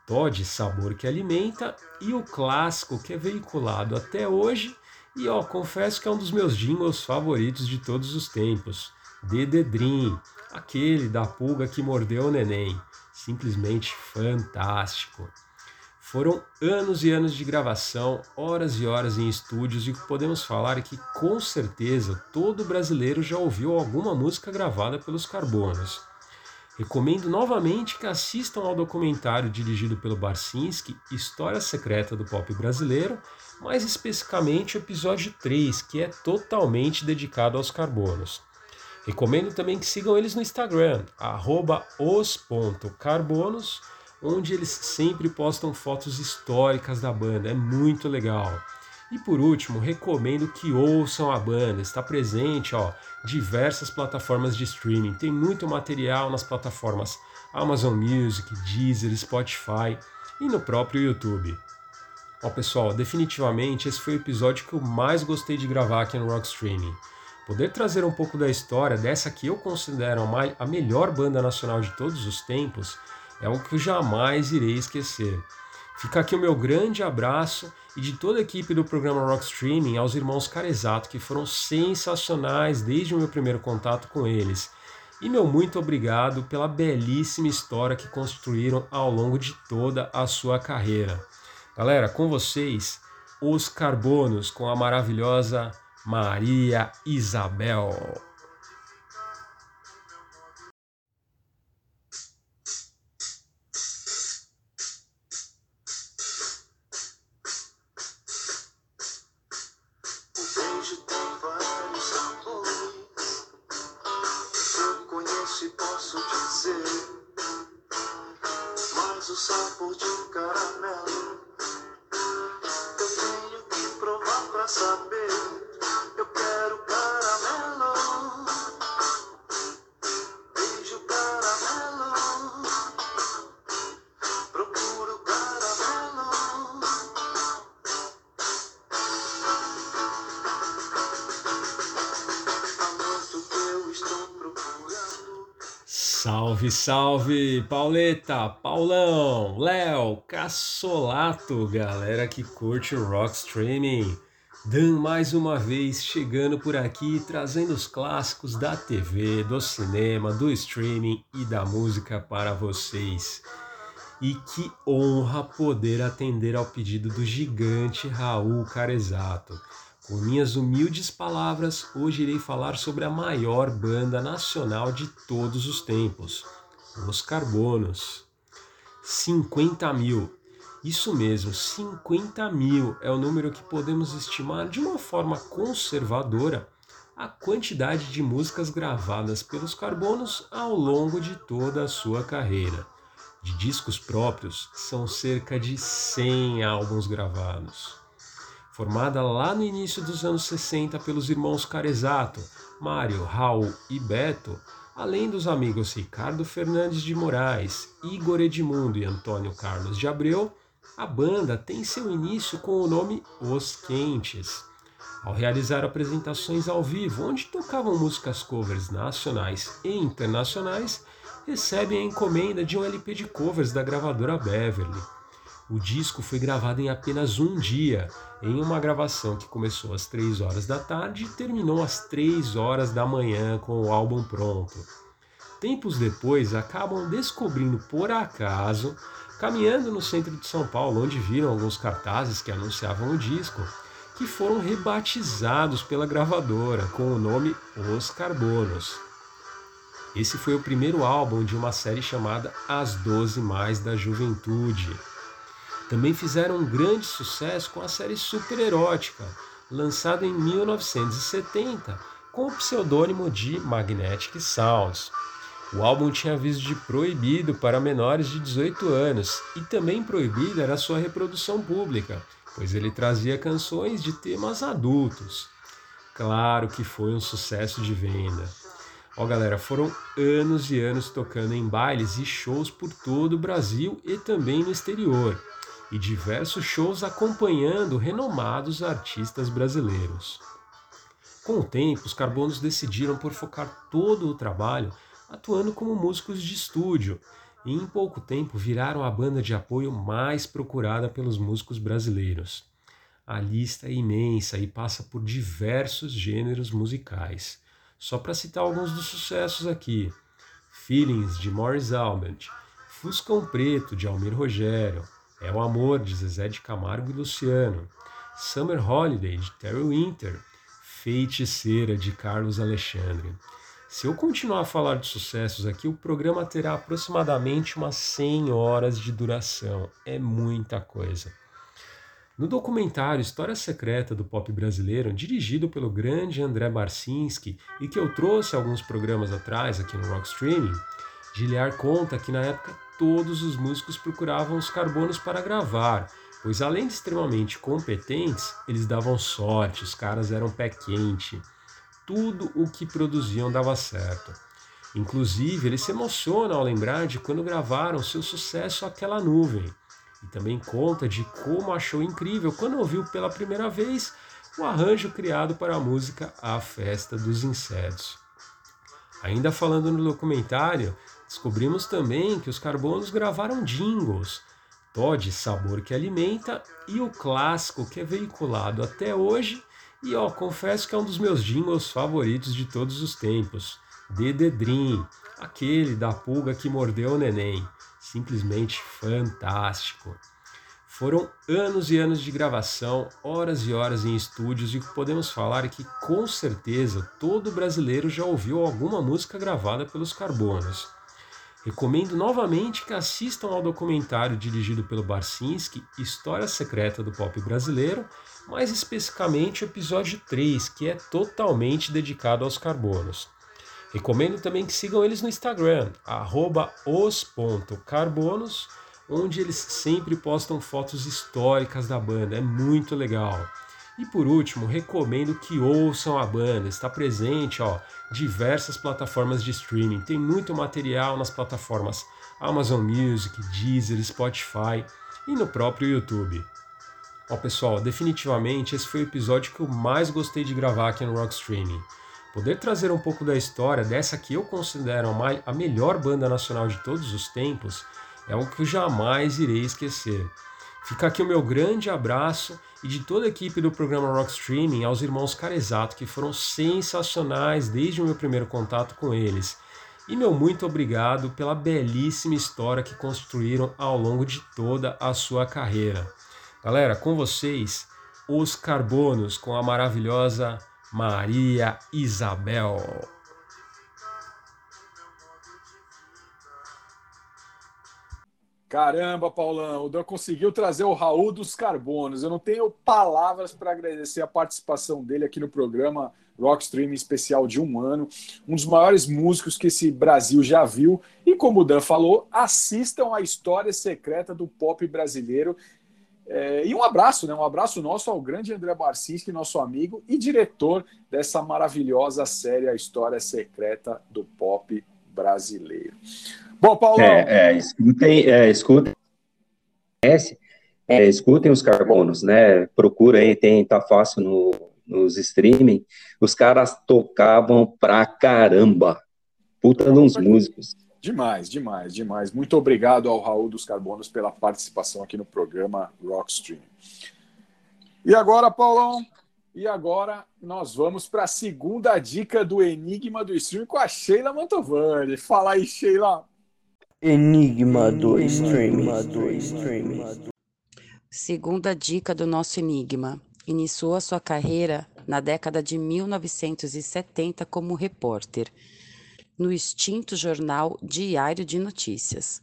Todd Sabor que Alimenta e o clássico que é veiculado até hoje e ó, confesso que é um dos meus jingles favoritos de todos os tempos, Dream, aquele da pulga que mordeu o neném simplesmente fantástico. Foram anos e anos de gravação, horas e horas em estúdios, e podemos falar que com certeza todo brasileiro já ouviu alguma música gravada pelos Carbonos. Recomendo novamente que assistam ao documentário dirigido pelo Barcinski, História Secreta do Pop Brasileiro, mais especificamente o episódio 3, que é totalmente dedicado aos Carbonos. Recomendo também que sigam eles no Instagram, os.carbonos, onde eles sempre postam fotos históricas da banda, é muito legal. E por último, recomendo que ouçam a banda, está presente ó, diversas plataformas de streaming, tem muito material nas plataformas Amazon Music, Deezer, Spotify e no próprio YouTube. Ó pessoal, definitivamente esse foi o episódio que eu mais gostei de gravar aqui no Rock Streaming Poder trazer um pouco da história dessa que eu considero a melhor banda nacional de todos os tempos é algo que eu jamais irei esquecer. Fica aqui o meu grande abraço e de toda a equipe do programa Rock Streaming aos irmãos Carezato, que foram sensacionais desde o meu primeiro contato com eles. E meu muito obrigado pela belíssima história que construíram ao longo de toda a sua carreira. Galera, com vocês, os Carbonos com a maravilhosa Maria Isabel. Salve, salve, Pauleta, Paulão, Léo, Cassolato, galera que curte o Rock Streaming. Dan mais uma vez chegando por aqui trazendo os clássicos da TV, do cinema, do streaming e da música para vocês. E que honra poder atender ao pedido do gigante Raul Carezato. Com minhas humildes palavras, hoje irei falar sobre a maior banda nacional de todos os tempos, os Carbonos. 50 mil. Isso mesmo, 50 mil é o número que podemos estimar de uma forma conservadora a quantidade de músicas gravadas pelos Carbonos ao longo de toda a sua carreira. De discos próprios, são cerca de 100 álbuns gravados formada lá no início dos anos 60 pelos irmãos Carezato, Mário, Raul e Beto, além dos amigos Ricardo Fernandes de Moraes, Igor Edmundo e Antônio Carlos de Abreu, a banda tem seu início com o nome Os Quentes. Ao realizar apresentações ao vivo, onde tocavam músicas covers nacionais e internacionais, recebem a encomenda de um LP de covers da gravadora Beverly. O disco foi gravado em apenas um dia, em uma gravação que começou às 3 horas da tarde e terminou às 3 horas da manhã com o álbum pronto. Tempos depois, acabam descobrindo por acaso, caminhando no centro de São Paulo, onde viram alguns cartazes que anunciavam o disco, que foram rebatizados pela gravadora com o nome Os Carbonos. Esse foi o primeiro álbum de uma série chamada As Doze Mais da Juventude. Também fizeram um grande sucesso com a série Super Erótica, lançada em 1970 com o pseudônimo de Magnetic Sounds. O álbum tinha aviso de proibido para menores de 18 anos e também proibida era sua reprodução pública, pois ele trazia canções de temas adultos. Claro que foi um sucesso de venda. Ó galera, foram anos e anos tocando em bailes e shows por todo o Brasil e também no exterior e diversos shows acompanhando renomados artistas brasileiros. Com o tempo, os Carbonos decidiram por focar todo o trabalho atuando como músicos de estúdio e em pouco tempo viraram a banda de apoio mais procurada pelos músicos brasileiros. A lista é imensa e passa por diversos gêneros musicais. Só para citar alguns dos sucessos aqui: Feelings de Morris Albert, Fuscão Preto de Almir Rogério, é o Amor, de Zezé de Camargo e Luciano. Summer Holiday, de Terry Winter. Feiticeira, de Carlos Alexandre. Se eu continuar a falar de sucessos aqui, o programa terá aproximadamente umas 100 horas de duração. É muita coisa. No documentário História Secreta do Pop Brasileiro, dirigido pelo grande André Barcinski e que eu trouxe alguns programas atrás aqui no Rock Streaming, Giliar conta que na época todos os músicos procuravam os carbonos para gravar, pois além de extremamente competentes, eles davam sorte, os caras eram pé quente. Tudo o que produziam dava certo. Inclusive, ele se emociona ao lembrar de quando gravaram seu sucesso Aquela Nuvem. E também conta de como achou incrível quando ouviu pela primeira vez o arranjo criado para a música A Festa dos Insetos. Ainda falando no documentário, descobrimos também que os carbonos gravaram jingles, Todd Sabor que Alimenta e o clássico que é veiculado até hoje e ó, confesso que é um dos meus jingles favoritos de todos os tempos, The Dream, aquele da pulga que mordeu o neném, simplesmente fantástico. Foram anos e anos de gravação, horas e horas em estúdios e podemos falar que com certeza todo brasileiro já ouviu alguma música gravada pelos Carbonos. Recomendo novamente que assistam ao documentário dirigido pelo Barcinski, História Secreta do Pop Brasileiro, mais especificamente o episódio 3, que é totalmente dedicado aos carbonos. Recomendo também que sigam eles no Instagram, os.carbonos, onde eles sempre postam fotos históricas da banda, é muito legal. E por último, recomendo que ouçam a banda, está presente, ó, diversas plataformas de streaming, tem muito material nas plataformas Amazon Music, Deezer, Spotify e no próprio YouTube. Ó pessoal, definitivamente esse foi o episódio que eu mais gostei de gravar aqui no Rock Streaming. Poder trazer um pouco da história dessa que eu considero a melhor banda nacional de todos os tempos é algo que eu jamais irei esquecer. Fica aqui o meu grande abraço e de toda a equipe do programa Rock Streaming aos irmãos Carezato, que foram sensacionais desde o meu primeiro contato com eles. E meu muito obrigado pela belíssima história que construíram ao longo de toda a sua carreira. Galera, com vocês, os Carbonos com a maravilhosa Maria Isabel. Caramba, Paulão, o Dan conseguiu trazer o Raul dos Carbonos. Eu não tenho palavras para agradecer a participação dele aqui no programa Rock Streaming especial de um ano. Um dos maiores músicos que esse Brasil já viu. E como o Dan falou, assistam a história secreta do pop brasileiro. É, e um abraço, né? Um abraço nosso ao grande André Barcinski, nosso amigo e diretor dessa maravilhosa série A História Secreta do Pop Brasileiro. Bom, Paulo. É, é, escutem, é, escutem, é, escutem os carbonos, né? Procura aí, tem, tá fácil no, nos streaming. Os caras tocavam pra caramba. Puta de uns músicos. Demais, demais, demais. Muito obrigado ao Raul dos Carbonos pela participação aqui no programa Rockstream. E agora, Paulão, e agora nós vamos para a segunda dica do Enigma do Stream com a Sheila Mantovani. Fala aí, Sheila. Enigma do Streaming. Segunda dica do nosso Enigma. Iniciou a sua carreira na década de 1970 como repórter no extinto jornal Diário de Notícias.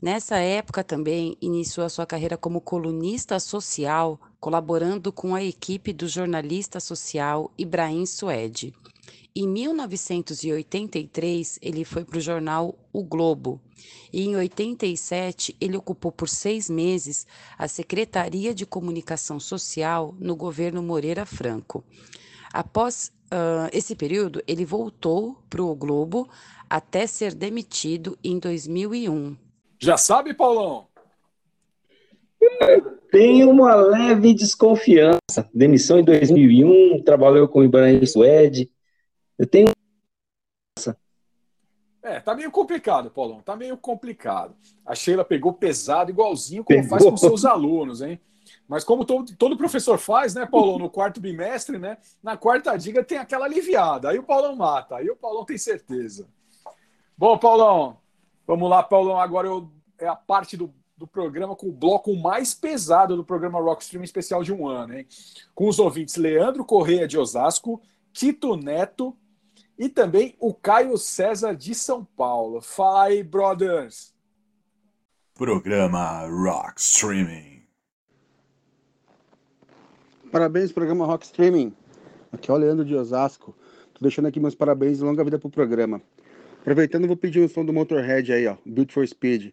Nessa época também iniciou a sua carreira como colunista social, colaborando com a equipe do jornalista social Ibrahim Suede. Em 1983, ele foi para o jornal O Globo. E em 87, ele ocupou por seis meses a Secretaria de Comunicação Social no governo Moreira Franco. Após uh, esse período, ele voltou para o Globo até ser demitido em 2001. Já sabe, Paulão? Tenho uma leve desconfiança. Demissão em 2001, trabalhou com o Ibrahim Suede. Eu tenho. É, tá meio complicado, Paulão. Tá meio complicado. A Sheila pegou pesado, igualzinho como pegou. faz com seus alunos, hein? Mas como todo, todo professor faz, né, Paulão, no quarto bimestre, né? Na quarta dica tem aquela aliviada. Aí o Paulão mata, aí o Paulão tem certeza. Bom, Paulão, vamos lá, Paulão. Agora eu, é a parte do, do programa com o bloco mais pesado do programa Rockstream especial de um ano, hein? Com os ouvintes Leandro Correia de Osasco, Tito Neto, e também o Caio César de São Paulo. Fala aí, brothers! Programa Rock Streaming. Parabéns, programa Rock Streaming. Aqui é o Leandro de Osasco. Tô deixando aqui meus parabéns e longa vida pro programa. Aproveitando, vou pedir um som do Motorhead aí, ó. Built for Speed.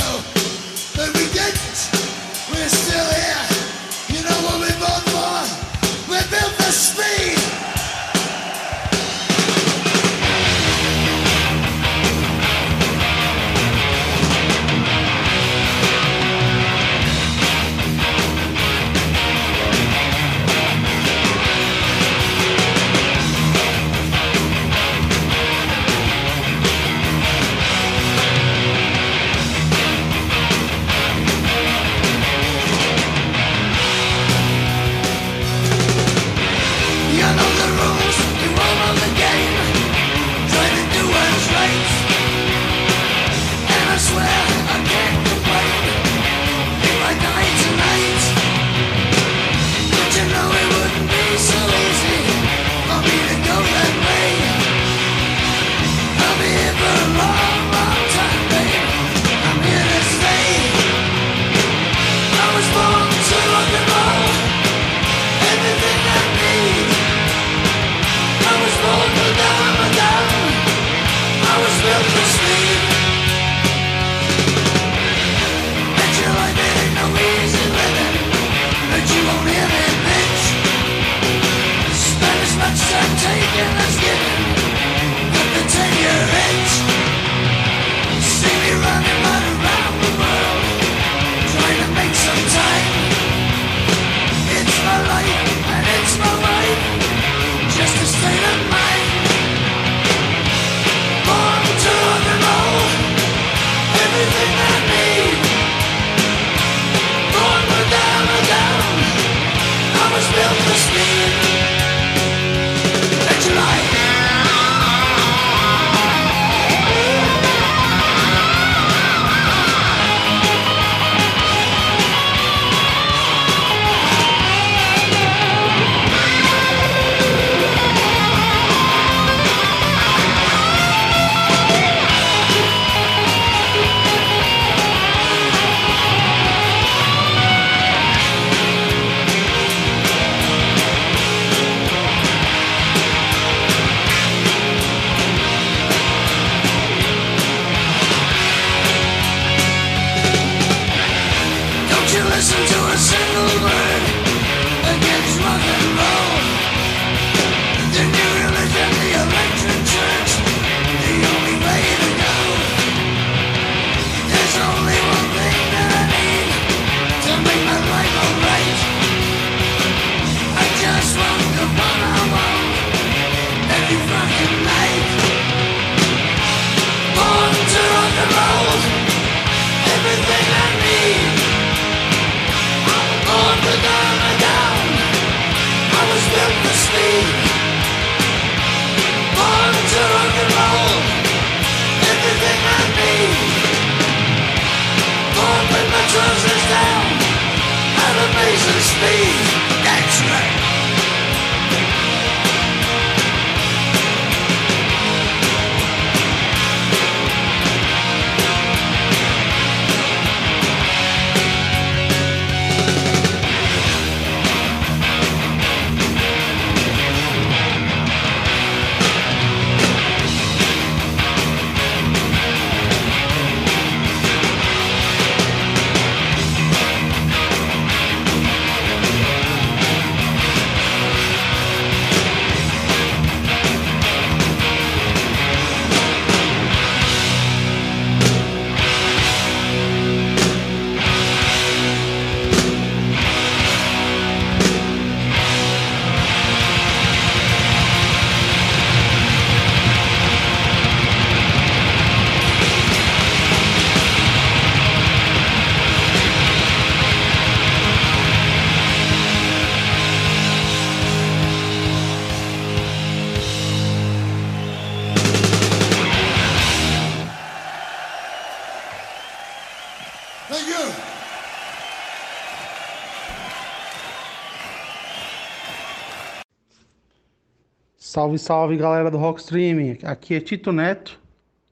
Salve, salve galera do Rock Streaming. Aqui é Tito Neto,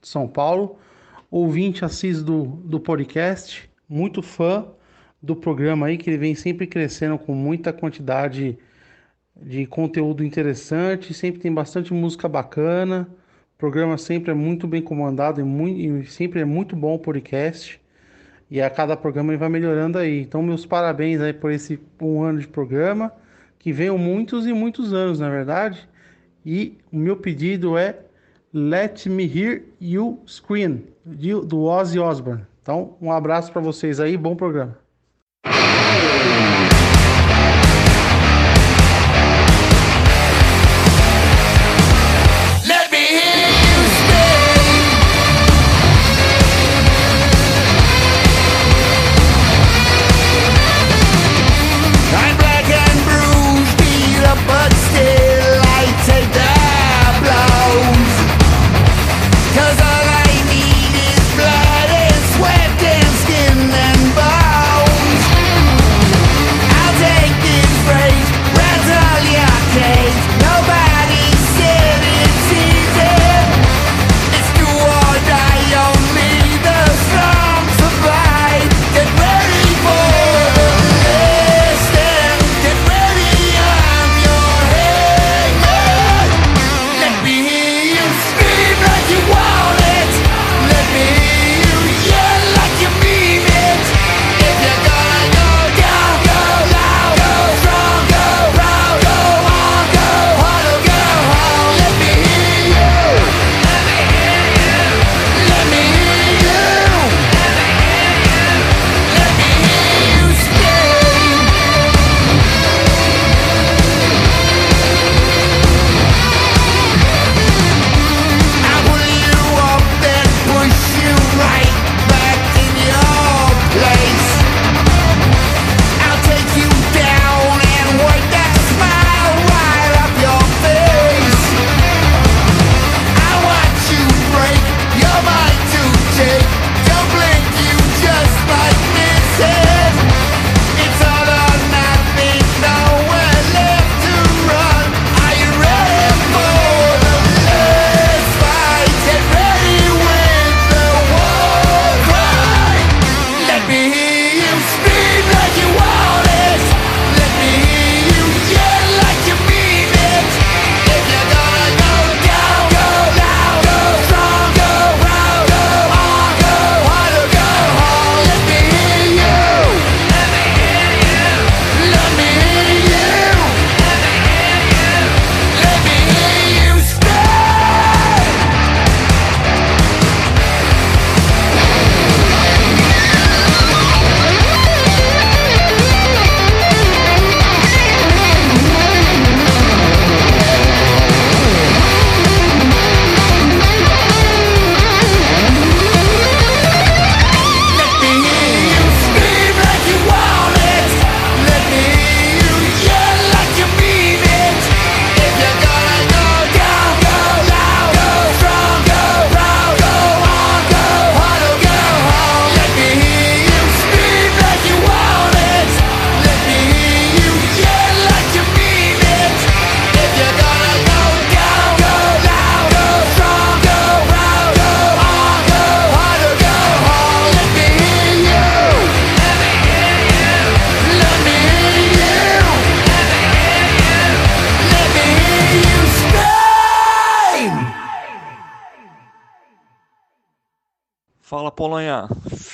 de São Paulo, ouvinte assis do, do podcast, muito fã do programa aí, que ele vem sempre crescendo com muita quantidade de conteúdo interessante, sempre tem bastante música bacana. O programa sempre é muito bem comandado e, muito, e sempre é muito bom o podcast. E a cada programa ele vai melhorando aí. Então, meus parabéns aí por esse um ano de programa, que venham muitos e muitos anos, na é verdade e o meu pedido é Let Me Hear You Scream, do Ozzy Osbourne. Então, um abraço para vocês aí, bom programa.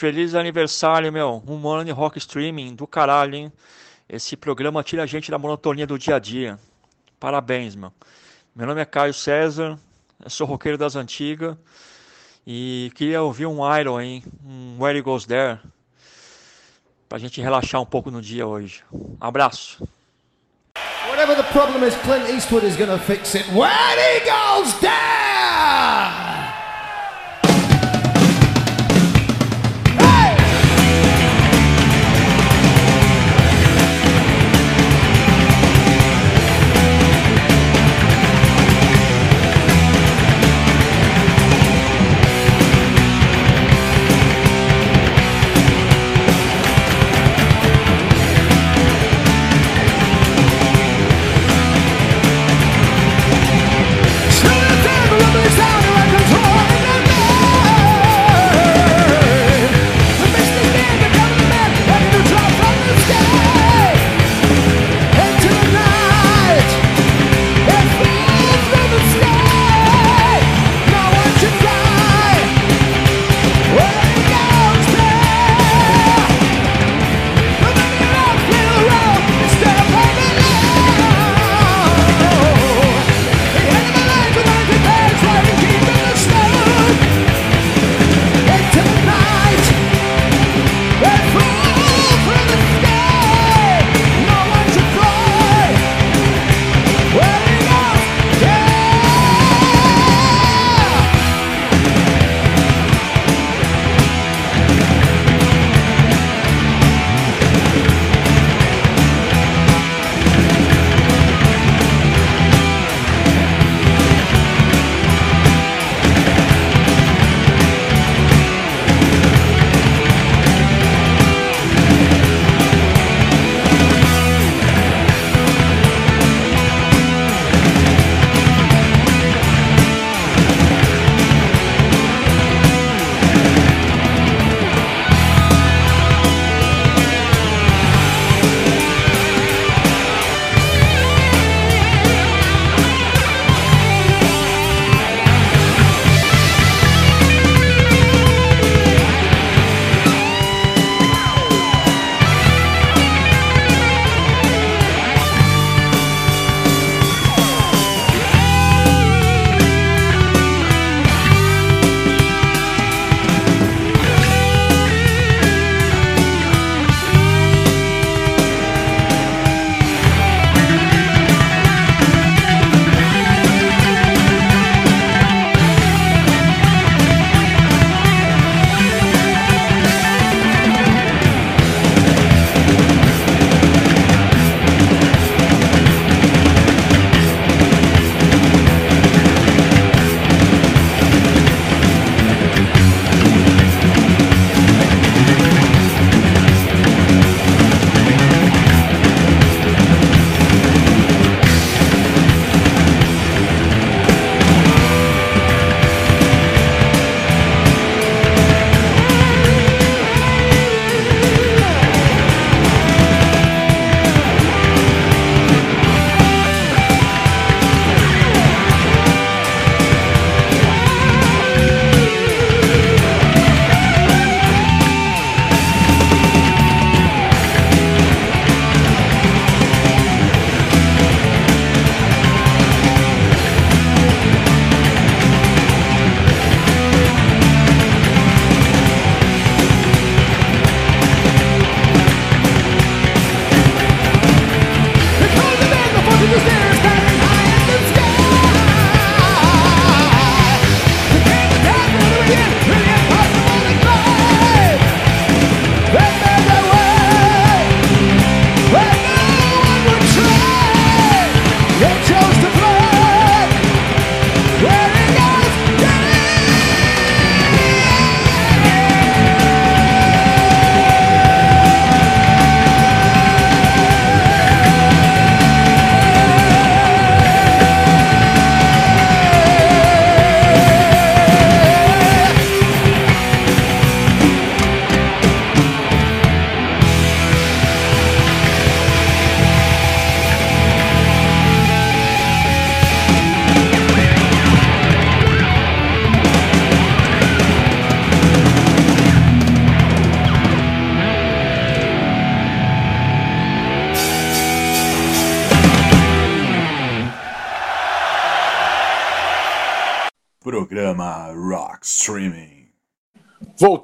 Feliz aniversário, meu. Um ano rock streaming do caralho, hein? Esse programa tira a gente da monotonia do dia a dia. Parabéns, meu. Meu nome é Caio César, sou roqueiro das antigas e queria ouvir um Iron aí, um Where It Goes There, pra gente relaxar um pouco no dia hoje. Abraço. Whatever the problem is, Clint Eastwood is gonna fix it. Where It Goes There!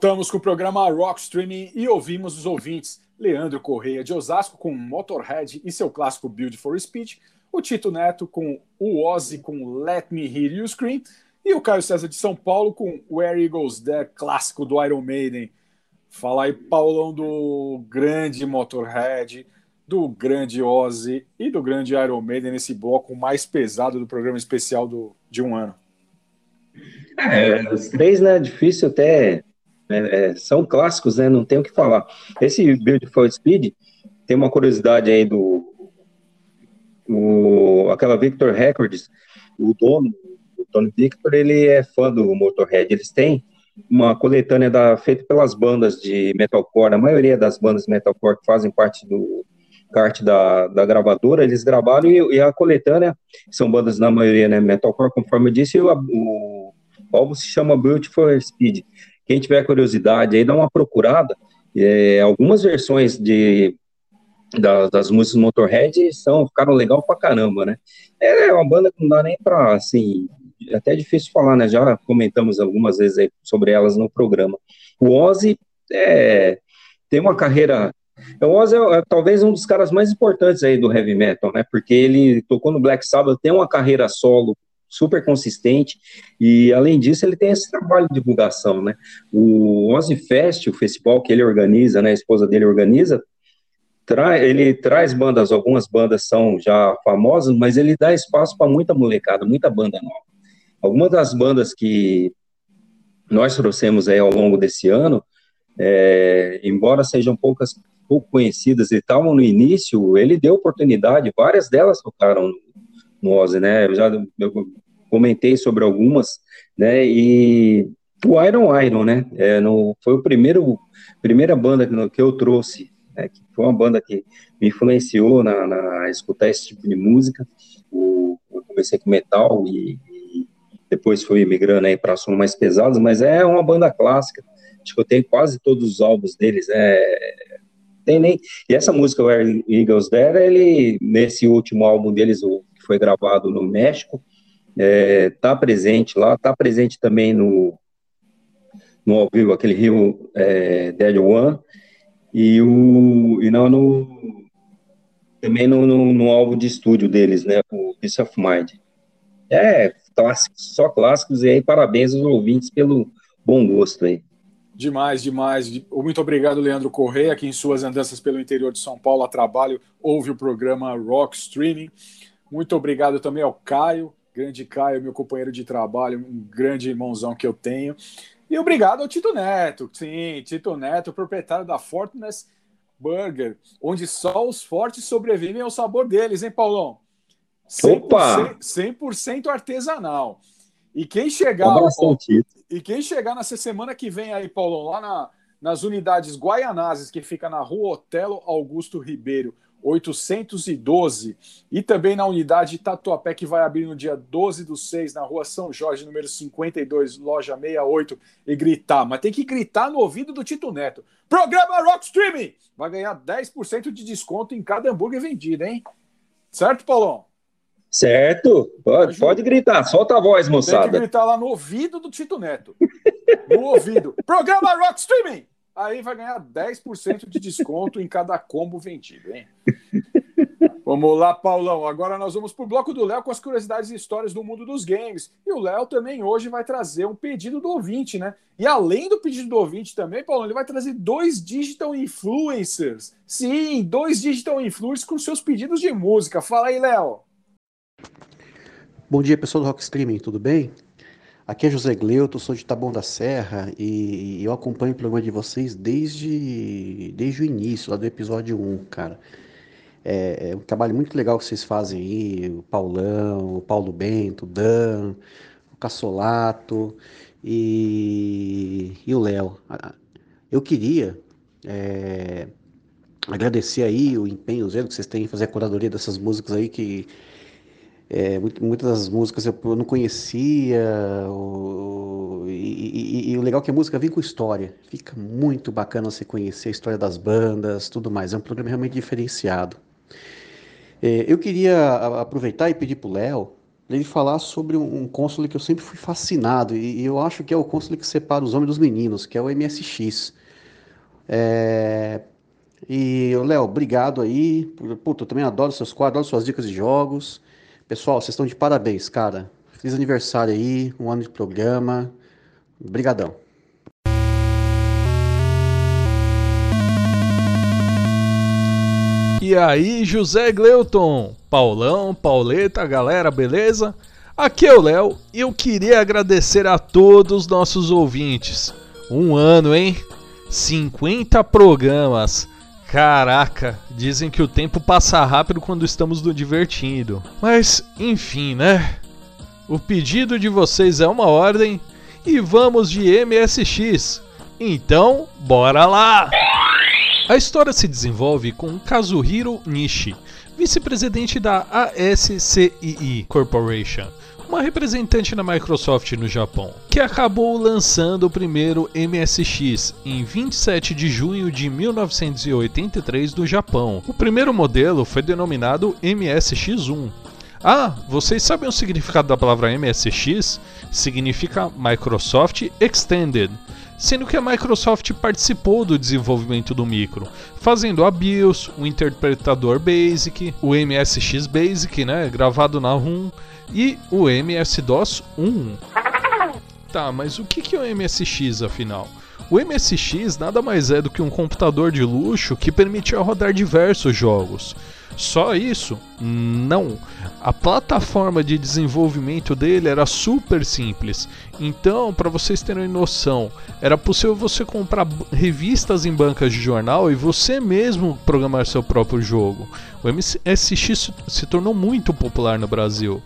Voltamos com o programa Rock Streaming e ouvimos os ouvintes Leandro Correia de Osasco com Motorhead e seu clássico Build for Speed, o Tito Neto com o Ozzy com Let Me Hear You Scream e o Caio César de São Paulo com Where Eagles There, clássico do Iron Maiden. Fala aí, Paulão, do grande Motorhead, do grande Ozzy e do grande Iron Maiden nesse bloco mais pesado do programa especial do, de um ano. É, os três, né? Difícil até. É, é, são clássicos, né? Não tem o que falar. Esse for Speed tem uma curiosidade aí do. O, aquela Victor Records, o dono, o Tony Victor, ele é fã do Motorhead. Eles têm uma coletânea da, feita pelas bandas de metalcore, a maioria das bandas de metalcore que fazem parte do kart da, da gravadora, eles gravaram e, e, a coletânea, são bandas na maioria, né, metalcore, conforme eu disse, o, o, o álbum se chama Beautiful Speed. Quem tiver curiosidade aí, dá uma procurada, é, algumas versões de das, músicas do Motorhead são, ficaram legal pra caramba, né? É uma banda que não dá nem pra, assim, é até difícil falar, né? Já comentamos algumas vezes sobre elas no programa. O Ozzy é, tem uma carreira. O Ozzy é, é, talvez um dos caras mais importantes aí do heavy metal, né? Porque ele tocou no Black Sabbath, tem uma carreira solo super consistente e além disso ele tem esse trabalho de divulgação, né? O Ozzy Fest, o festival que ele organiza, né? A esposa dele organiza, tra ele traz bandas, algumas bandas são já famosas, mas ele dá espaço para muita molecada, muita banda nova. Algumas das bandas que nós trouxemos aí ao longo desse ano, é, embora sejam poucas, pouco conhecidas e estavam no início, ele deu oportunidade, várias delas tocaram no, no Ozzy, né? Eu já eu comentei sobre algumas, né? E o Iron Iron, né? É, no, foi o primeiro primeira banda que, que eu trouxe, né? que foi uma banda que me influenciou na, na escutar esse tipo de música. O, eu comecei com metal e, depois fui migrando aí para som mais pesados, mas é uma banda clássica. Acho que eu tenho quase todos os álbuns deles. É, tem nem e essa música Where Eagles There, ele nesse último álbum deles, o que foi gravado no México, é, tá presente lá, tá presente também no no ao vivo aquele Rio é, Dead One e o e não no também no, no, no álbum de estúdio deles, né, o Peace of Mind. É, clássicos, só clássicos, e aí parabéns aos ouvintes pelo bom gosto aí. Demais, demais. Muito obrigado, Leandro Correia, que em suas andanças pelo interior de São Paulo a trabalho ouve o programa Rock Streaming. Muito obrigado também ao Caio, grande Caio, meu companheiro de trabalho, um grande irmãozão que eu tenho. E obrigado ao Tito Neto, sim, Tito Neto, proprietário da Fortness Burger, onde só os fortes sobrevivem ao sabor deles, hein, Paulão? 100%, Opa! 100% artesanal. E quem chegar. ó, e quem chegar nessa semana que vem aí, Paulo, lá na, nas unidades Guaianazes, que fica na rua Otelo Augusto Ribeiro, 812, e também na unidade Tatuapé, que vai abrir no dia 12 do 6, na rua São Jorge, número 52, loja 68, e gritar. Mas tem que gritar no ouvido do Tito Neto. Programa Rock Streaming! Vai ganhar 10% de desconto em cada hambúrguer vendido, hein? Certo, Paulão? Certo, pode, pode gritar, solta a voz, moçada. Tem que gritar lá no ouvido do Tito Neto. No ouvido. Programa Rock Streaming! Aí vai ganhar 10% de desconto em cada combo vendido, hein? Vamos lá, Paulão. Agora nós vamos para o bloco do Léo com as curiosidades e histórias do mundo dos games. E o Léo também hoje vai trazer um pedido do ouvinte, né? E além do pedido do ouvinte também, Paulão, ele vai trazer dois digital influencers. Sim, dois digital influencers com seus pedidos de música. Fala aí, Léo. Bom dia, pessoal do Rock Streaming, tudo bem? Aqui é José Gleuto, sou de Taboão da Serra e eu acompanho o programa de vocês desde, desde o início, lá do episódio 1, cara. É, é, um trabalho muito legal que vocês fazem aí, o Paulão, o Paulo Bento, o Dan, o Cassolato e, e o Léo. Eu queria é, agradecer aí o empenho zero que vocês têm em fazer a curadoria dessas músicas aí que é, muitas das músicas eu não conhecia, o, e, e, e, o legal é que a música vem com história. Fica muito bacana você conhecer a história das bandas, tudo mais. É um programa realmente diferenciado. É, eu queria aproveitar e pedir para o Léo ele falar sobre um, um console que eu sempre fui fascinado, e, e, eu acho que é o console que separa os homens dos meninos, que é o MSX. É... E, Léo, obrigado aí. Puta, eu também adoro seus quadros, adoro suas dicas de jogos. Pessoal, vocês estão de parabéns, cara. Feliz aniversário aí, um ano de programa. Obrigadão. E aí, José Gleuton, Paulão, Pauleta, galera, beleza? Aqui é o Léo e eu queria agradecer a todos os nossos ouvintes. Um ano, hein? 50 programas. Caraca, dizem que o tempo passa rápido quando estamos nos divertindo. Mas, enfim, né? O pedido de vocês é uma ordem e vamos de MSX. Então, bora lá! A história se desenvolve com Kazuhiro Nishi, vice-presidente da ASCII Corporation, uma representante da Microsoft no Japão, que acabou lançando o primeiro MSX em 27 de junho de 1983 no Japão. O primeiro modelo foi denominado MSX1. Ah, vocês sabem o significado da palavra MSX? Significa Microsoft Extended sendo que a Microsoft participou do desenvolvimento do micro, fazendo a BIOS, o interpretador BASIC, o MSX Basic, né, gravado na ROM, e o MS-DOS 1. Tá, mas o que é o MSX afinal? O MSX nada mais é do que um computador de luxo que permitia rodar diversos jogos. Só isso? Não. A plataforma de desenvolvimento dele era super simples. Então, para vocês terem noção, era possível você comprar revistas em bancas de jornal e você mesmo programar seu próprio jogo. O MSX se tornou muito popular no Brasil.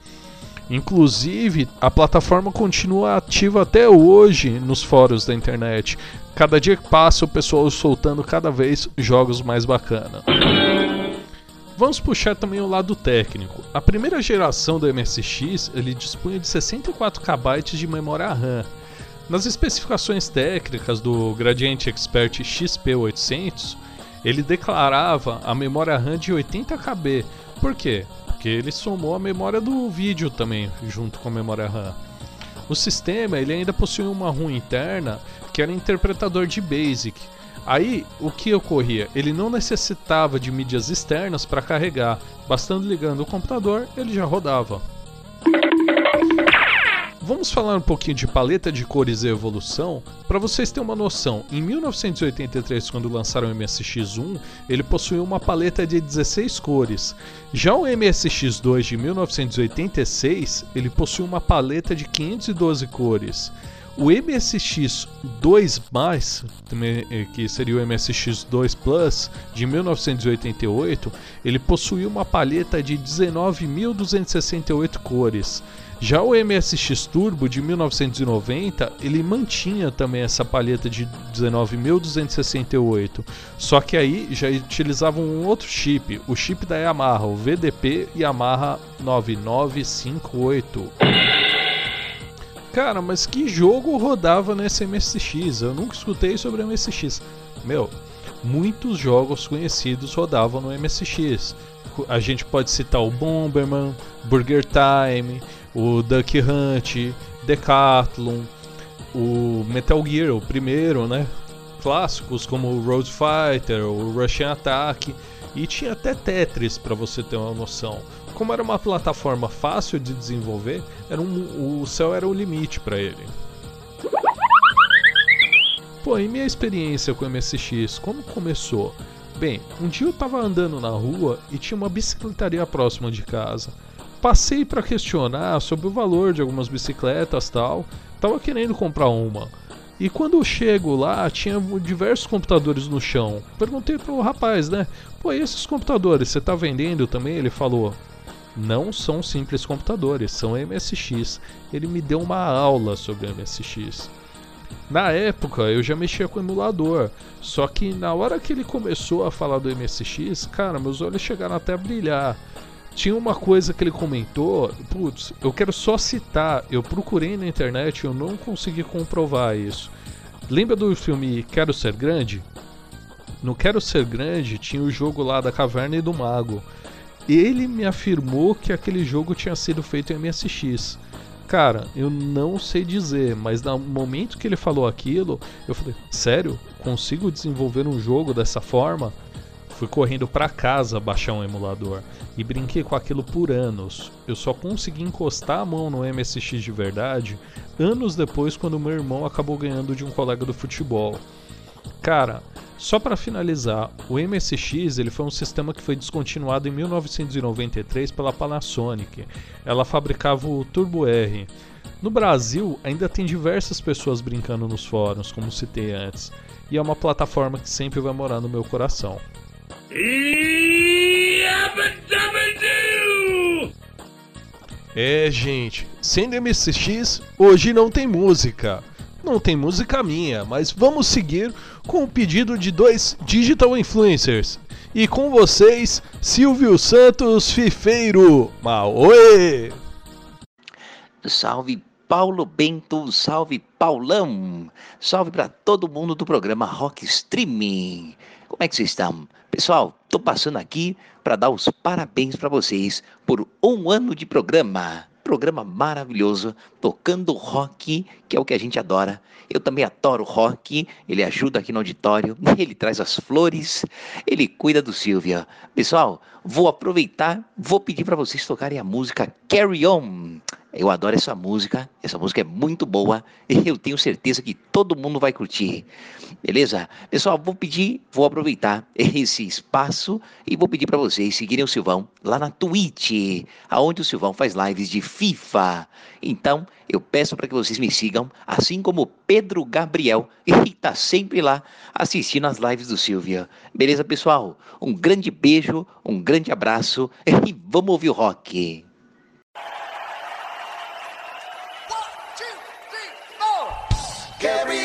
Inclusive, a plataforma continua ativa até hoje nos fóruns da internet. Cada dia que passa, o pessoal soltando cada vez jogos mais bacanas. Vamos puxar também o lado técnico. A primeira geração do MSX ele dispunha de 64 KB de memória RAM. Nas especificações técnicas do Gradiente Expert XP800, ele declarava a memória RAM de 80 KB. Por quê? Porque ele somou a memória do vídeo também junto com a memória RAM. O sistema ele ainda possuía uma ROM interna que era interpretador de BASIC, Aí, o que ocorria? Ele não necessitava de mídias externas para carregar, bastando ligando o computador, ele já rodava. Vamos falar um pouquinho de paleta de cores e evolução. Para vocês terem uma noção, em 1983, quando lançaram o MSX1, ele possuía uma paleta de 16 cores. Já o MSX2 de 1986, ele possui uma paleta de 512 cores. O MSX 2, eh, que seria o MSX 2 Plus de 1988, ele possuía uma paleta de 19.268 cores. Já o MSX Turbo de 1990, ele mantinha também essa paleta de 19.268, só que aí já utilizava um outro chip, o chip da Yamaha, o VDP Yamaha 9958. Cara, mas que jogo rodava nesse MSX? Eu nunca escutei sobre MSX. Meu, muitos jogos conhecidos rodavam no MSX. A gente pode citar o Bomberman, Burger Time, o Duck Hunt, Decathlon, o Metal Gear, o primeiro, né? Clássicos como o Road Fighter, o Russian Attack e tinha até Tetris para você ter uma noção como era uma plataforma fácil de desenvolver, era um, o céu era o limite para ele. Pô, e minha experiência com o MSX, como começou? Bem, um dia eu tava andando na rua e tinha uma bicicletaria próxima de casa. Passei para questionar sobre o valor de algumas bicicletas tal. Tava querendo comprar uma. E quando eu chego lá, tinha diversos computadores no chão. Perguntei pro rapaz, né? Pô, e esses computadores, você tá vendendo também? Ele falou: não são simples computadores, são MSX. Ele me deu uma aula sobre MSX. Na época eu já mexia com emulador, só que na hora que ele começou a falar do MSX, cara, meus olhos chegaram até a brilhar. Tinha uma coisa que ele comentou, putz, eu quero só citar, eu procurei na internet eu não consegui comprovar isso. Lembra do filme Quero Ser Grande? No Quero Ser Grande tinha o jogo lá da Caverna e do Mago. ele me afirmou que aquele jogo tinha sido feito em MSX. Cara, eu não sei dizer, mas no momento que ele falou aquilo, eu falei: sério? Consigo desenvolver um jogo dessa forma? Fui correndo para casa baixar um emulador e brinquei com aquilo por anos. Eu só consegui encostar a mão no MSX de verdade anos depois, quando meu irmão acabou ganhando de um colega do futebol. Cara, só para finalizar, o MSX ele foi um sistema que foi descontinuado em 1993 pela Panasonic. Ela fabricava o Turbo R. No Brasil, ainda tem diversas pessoas brincando nos fóruns, como citei antes, e é uma plataforma que sempre vai morar no meu coração. É, gente, sendo MSX, hoje não tem música. Não tem música minha, mas vamos seguir com o pedido de dois digital influencers. E com vocês, Silvio Santos Fifeiro. Maoê! Salve Paulo Bento, salve Paulão, salve para todo mundo do programa Rock Streaming. Como é que vocês estão? Pessoal, tô passando aqui para dar os parabéns para vocês por um ano de programa. Programa maravilhoso, tocando rock, que é o que a gente adora. Eu também adoro rock, ele ajuda aqui no auditório, ele traz as flores, ele cuida do Silvia. Pessoal, vou aproveitar, vou pedir para vocês tocarem a música Carry On. Eu adoro essa música, essa música é muito boa e eu tenho certeza que todo mundo vai curtir. Beleza? Pessoal, vou pedir, vou aproveitar esse espaço e vou pedir para vocês seguirem o Silvão lá na Twitch, aonde o Silvão faz lives de FIFA. Então, eu peço para que vocês me sigam, assim como o Pedro Gabriel, que está sempre lá assistindo as lives do Silvia. Beleza, pessoal? Um grande beijo, um grande abraço e vamos ouvir o rock. Carry on my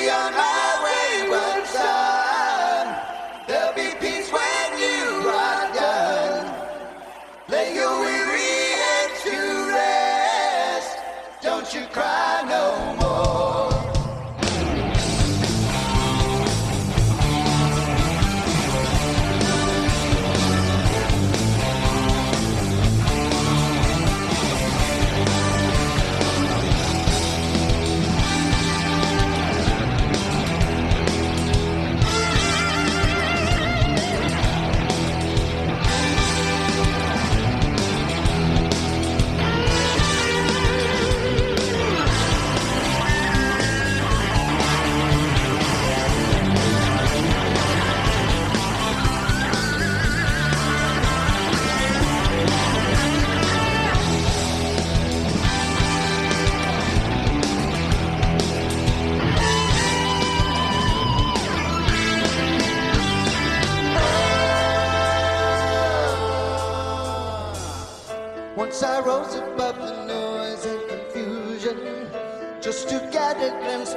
I rose above the noise and confusion. Just to get a glimpse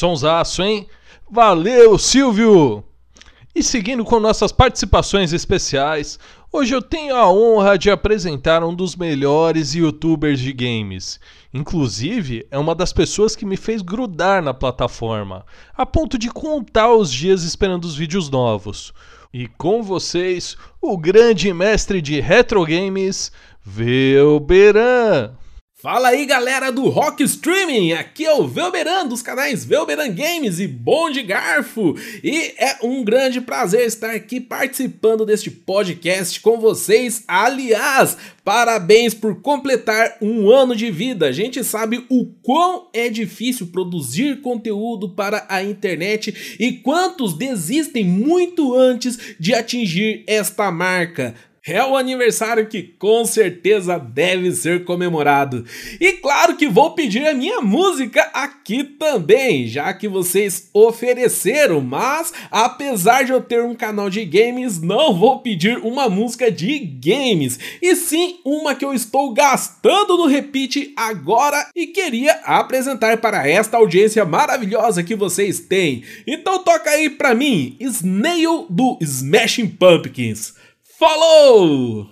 Sonsaço, hein? Valeu, Silvio! E seguindo com nossas participações especiais, hoje eu tenho a honra de apresentar um dos melhores youtubers de games. Inclusive, é uma das pessoas que me fez grudar na plataforma, a ponto de contar os dias esperando os vídeos novos. E com vocês, o grande mestre de retro games, Velberan. Fala aí galera do Rock Streaming, aqui é o Velberan dos canais Velberan Games e Bom de Garfo e é um grande prazer estar aqui participando deste podcast com vocês. Aliás, parabéns por completar um ano de vida. A gente sabe o quão é difícil produzir conteúdo para a internet e quantos desistem muito antes de atingir esta marca. É o aniversário que com certeza deve ser comemorado. E claro que vou pedir a minha música aqui também, já que vocês ofereceram, mas apesar de eu ter um canal de games, não vou pedir uma música de games, e sim uma que eu estou gastando no repeat agora e queria apresentar para esta audiência maravilhosa que vocês têm. Então toca aí pra mim, Snail do Smashing Pumpkins. Falou!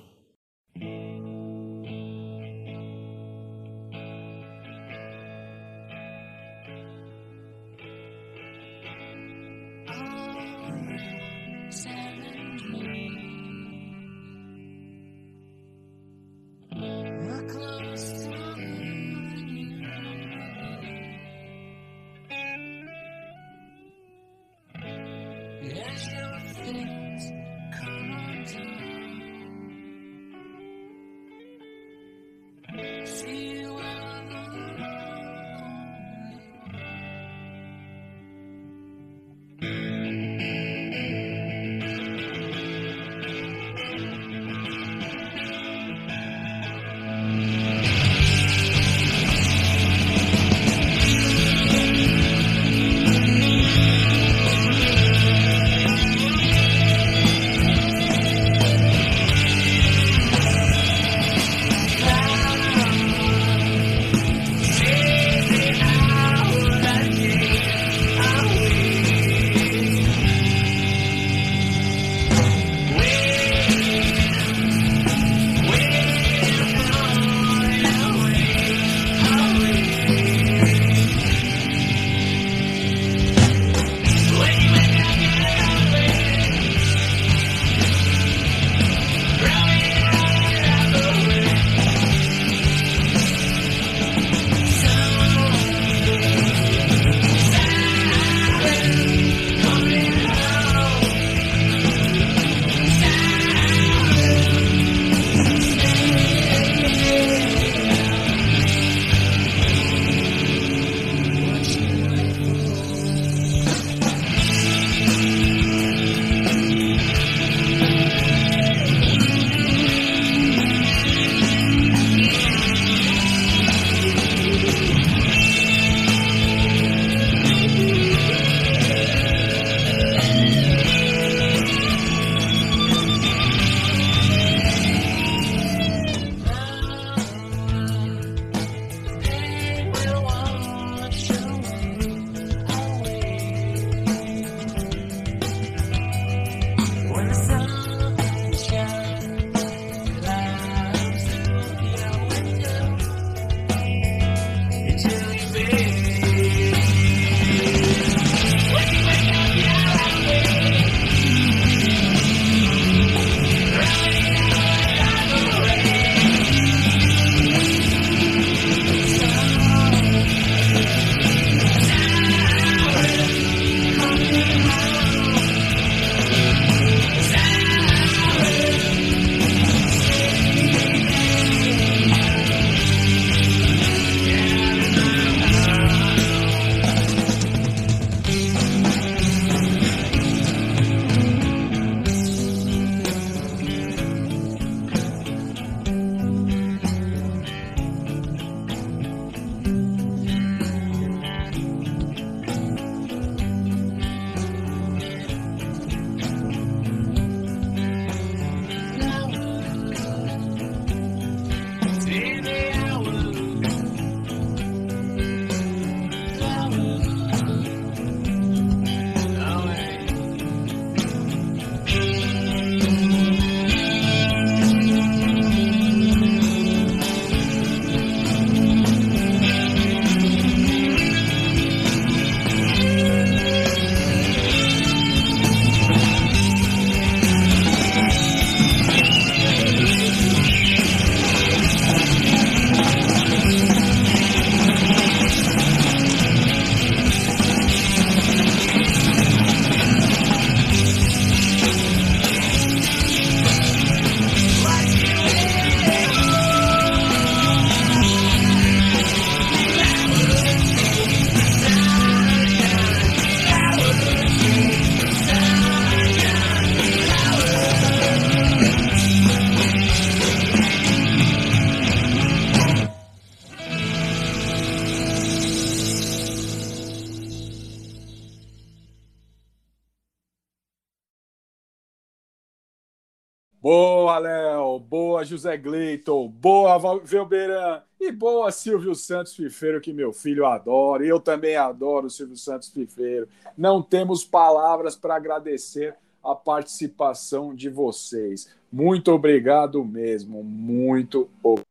José Gleiton. Boa, Velberan. E boa, Silvio Santos Fifeiro, que meu filho adora. Eu também adoro Silvio Santos Fifeiro. Não temos palavras para agradecer a participação de vocês. Muito obrigado mesmo. Muito obrigado.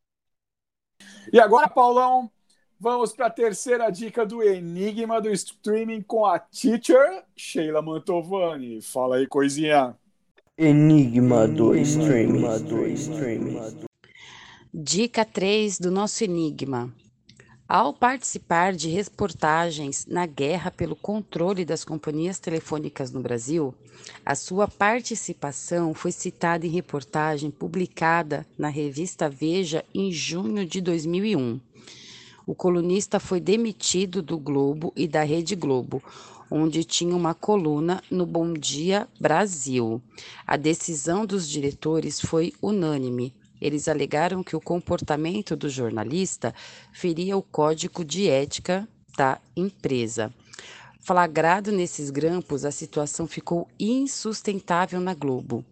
E agora, Paulão, vamos para a terceira dica do Enigma do Streaming com a teacher Sheila Mantovani. Fala aí, coisinha. Enigma do streaming. Dica 3 do nosso Enigma. Ao participar de reportagens na guerra pelo controle das companhias telefônicas no Brasil, a sua participação foi citada em reportagem publicada na revista Veja em junho de 2001. O colunista foi demitido do Globo e da Rede Globo, onde tinha uma coluna no Bom Dia Brasil. A decisão dos diretores foi unânime. Eles alegaram que o comportamento do jornalista feria o código de ética da empresa. Flagrado nesses grampos, a situação ficou insustentável na Globo.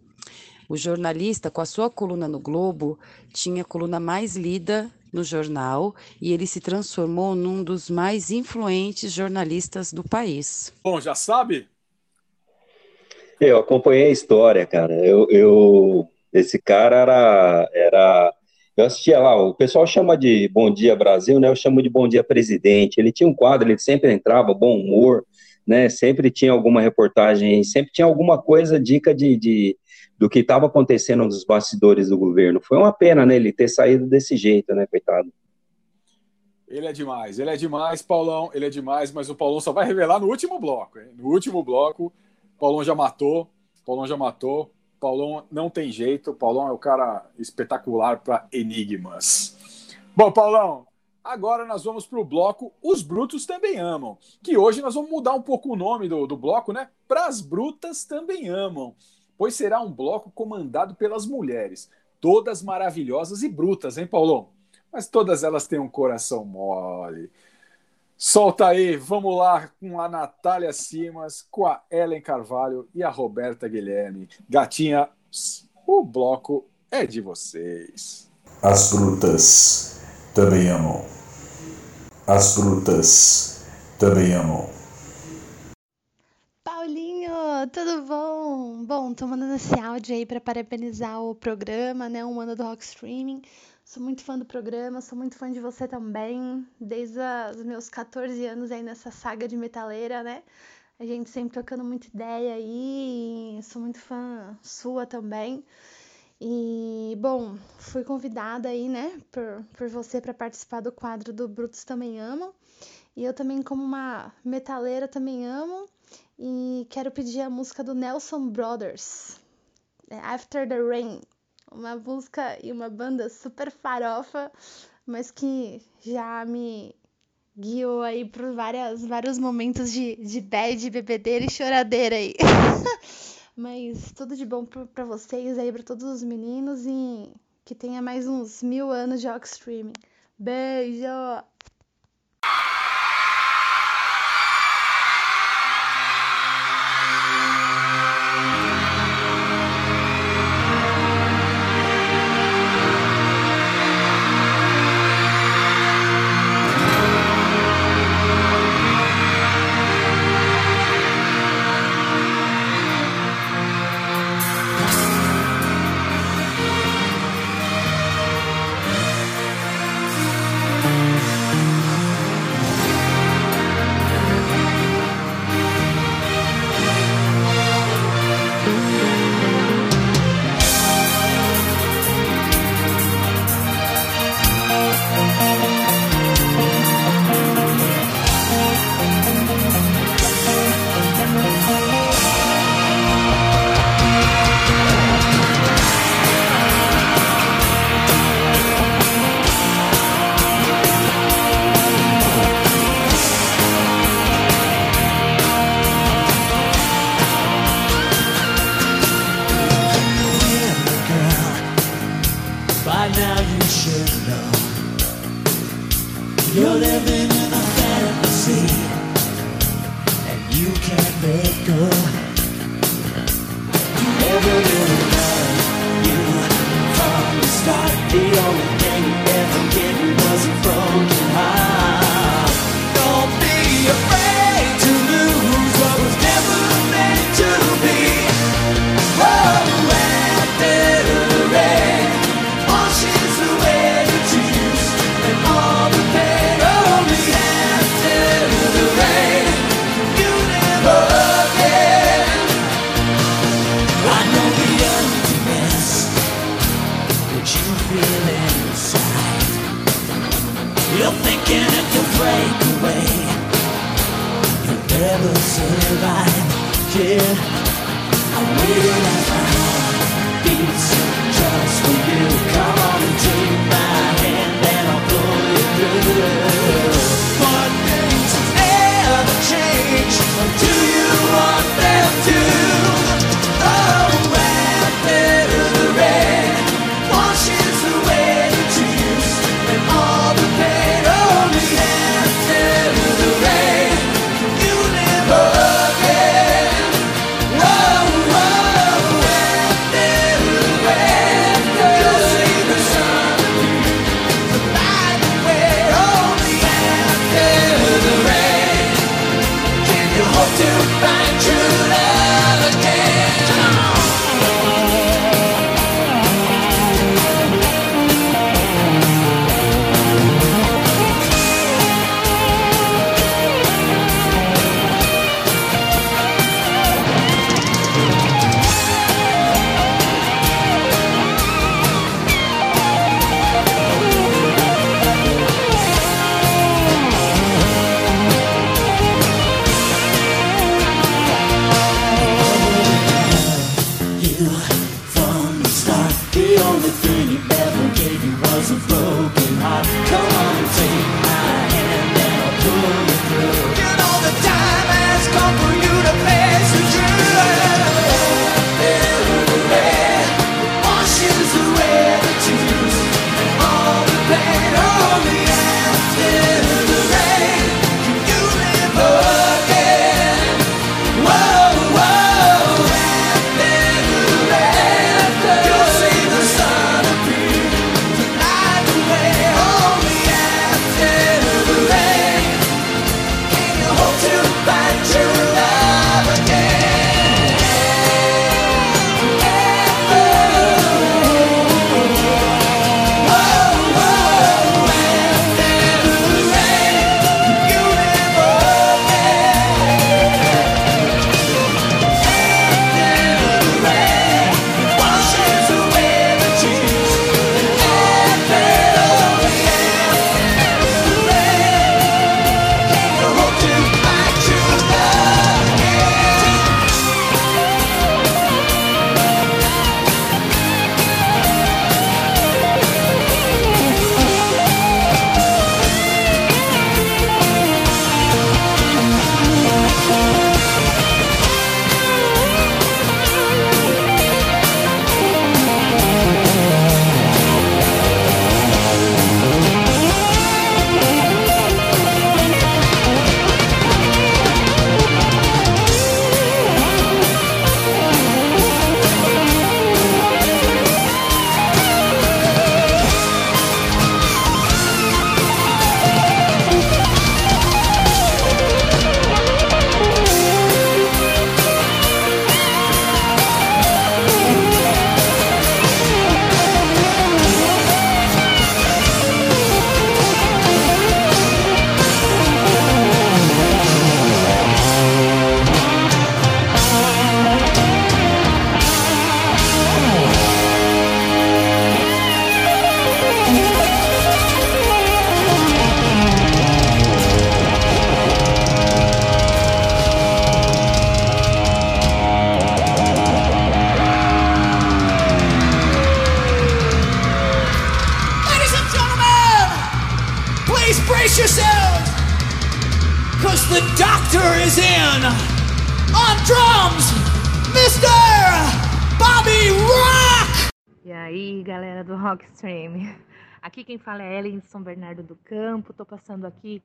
O jornalista, com a sua coluna no Globo, tinha a coluna mais lida no jornal e ele se transformou num dos mais influentes jornalistas do país. Bom, já sabe? Eu acompanhei a história, cara. Eu, eu esse cara era, era. Eu assistia lá, o pessoal chama de Bom Dia Brasil, né? Eu chamo de Bom Dia Presidente. Ele tinha um quadro, ele sempre entrava, bom humor, né? Sempre tinha alguma reportagem, sempre tinha alguma coisa, dica de, de do que estava acontecendo nos bastidores do governo. Foi uma pena, né? Ele ter saído desse jeito, né, coitado. Ele é demais, ele é demais, Paulão, ele é demais, mas o Paulão só vai revelar no último bloco, hein? No último bloco, Paulão já matou, Paulão já matou. Paulão não tem jeito, Paulão é o cara espetacular para enigmas. Bom, Paulão, agora nós vamos para o bloco Os Brutos Também Amam, que hoje nós vamos mudar um pouco o nome do, do bloco, né? Para as Brutas Também Amam, pois será um bloco comandado pelas mulheres, todas maravilhosas e brutas, hein, Paulão? Mas todas elas têm um coração mole. Solta aí, vamos lá com a Natália Simas, com a Ellen Carvalho e a Roberta Guilherme. Gatinha, o bloco é de vocês. As brutas também amam. As brutas também amam. Tudo bom? Bom, tô mandando esse áudio aí para parabenizar o programa, né? Um ano do Rock Streaming. Sou muito fã do programa, sou muito fã de você também, desde os meus 14 anos aí nessa saga de metaleira, né? A gente sempre trocando muita ideia aí, sou muito fã sua também. E, bom, fui convidada aí, né, por, por você para participar do quadro do Brutos Também Amam. E eu também, como uma metaleira, também amo. E quero pedir a música do Nelson Brothers, é After the Rain uma música e uma banda super farofa, mas que já me guiou aí por várias, vários momentos de, de bad, bebedeira e choradeira aí. mas tudo de bom para vocês aí, para todos os meninos e que tenha mais uns mil anos de rock streaming. Beijo! Talk Stream. Aqui quem fala é Ellen de São Bernardo do Campo. Tô passando aqui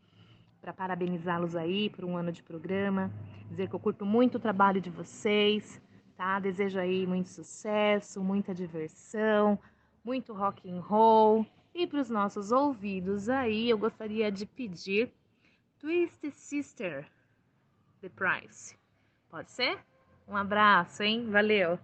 para parabenizá-los aí por um ano de programa, dizer que eu curto muito o trabalho de vocês, tá? Desejo aí muito sucesso, muita diversão, muito rock and roll. E para os nossos ouvidos aí, eu gostaria de pedir Twist Sister The Price. Pode ser? Um abraço, hein? Valeu.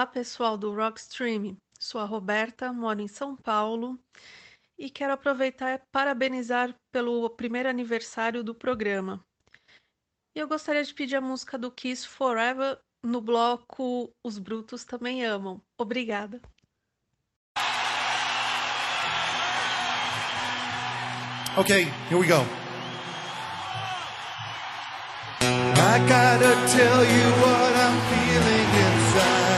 Olá, pessoal do Rockstream. Sou a Roberta, moro em São Paulo e quero aproveitar e parabenizar pelo primeiro aniversário do programa. E eu gostaria de pedir a música do Kiss Forever no bloco Os Brutos Também Amam. Obrigada. Okay, here we go. I gotta tell you what I'm feeling inside.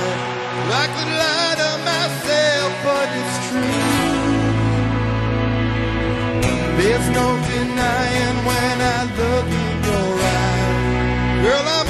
I could lie to myself, but it's true. There's no denying when I look in your eyes. Girl, I'm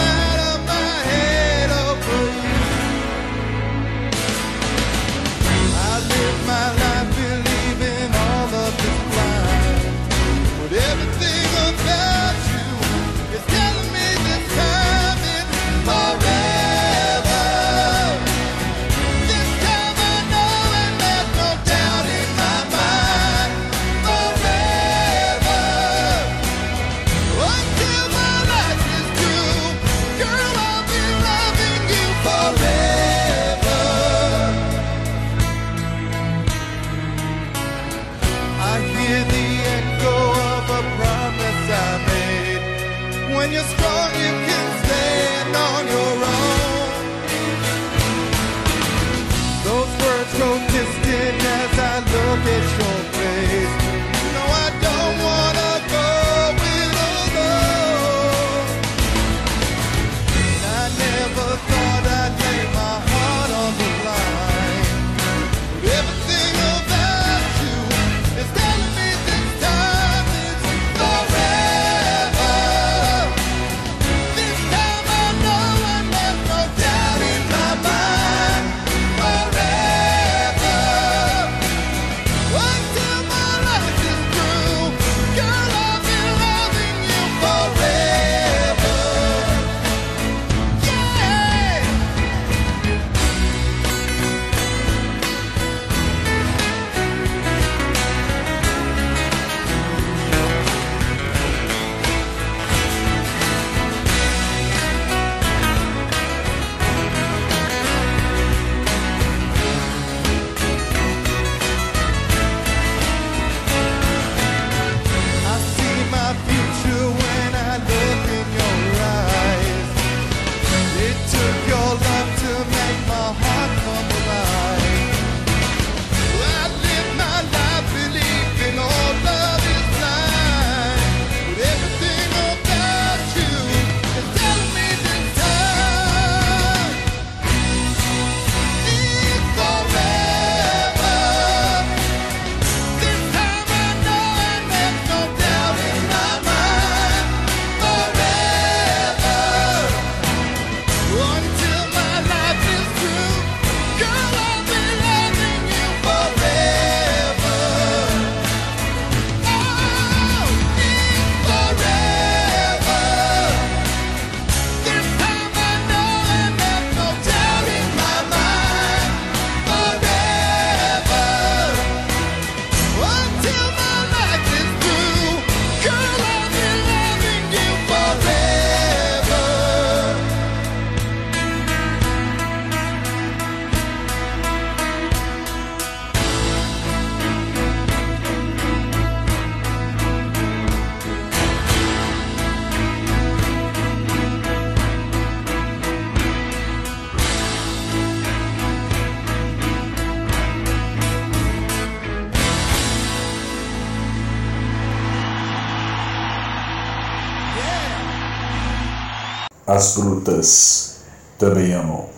As brutas também amam.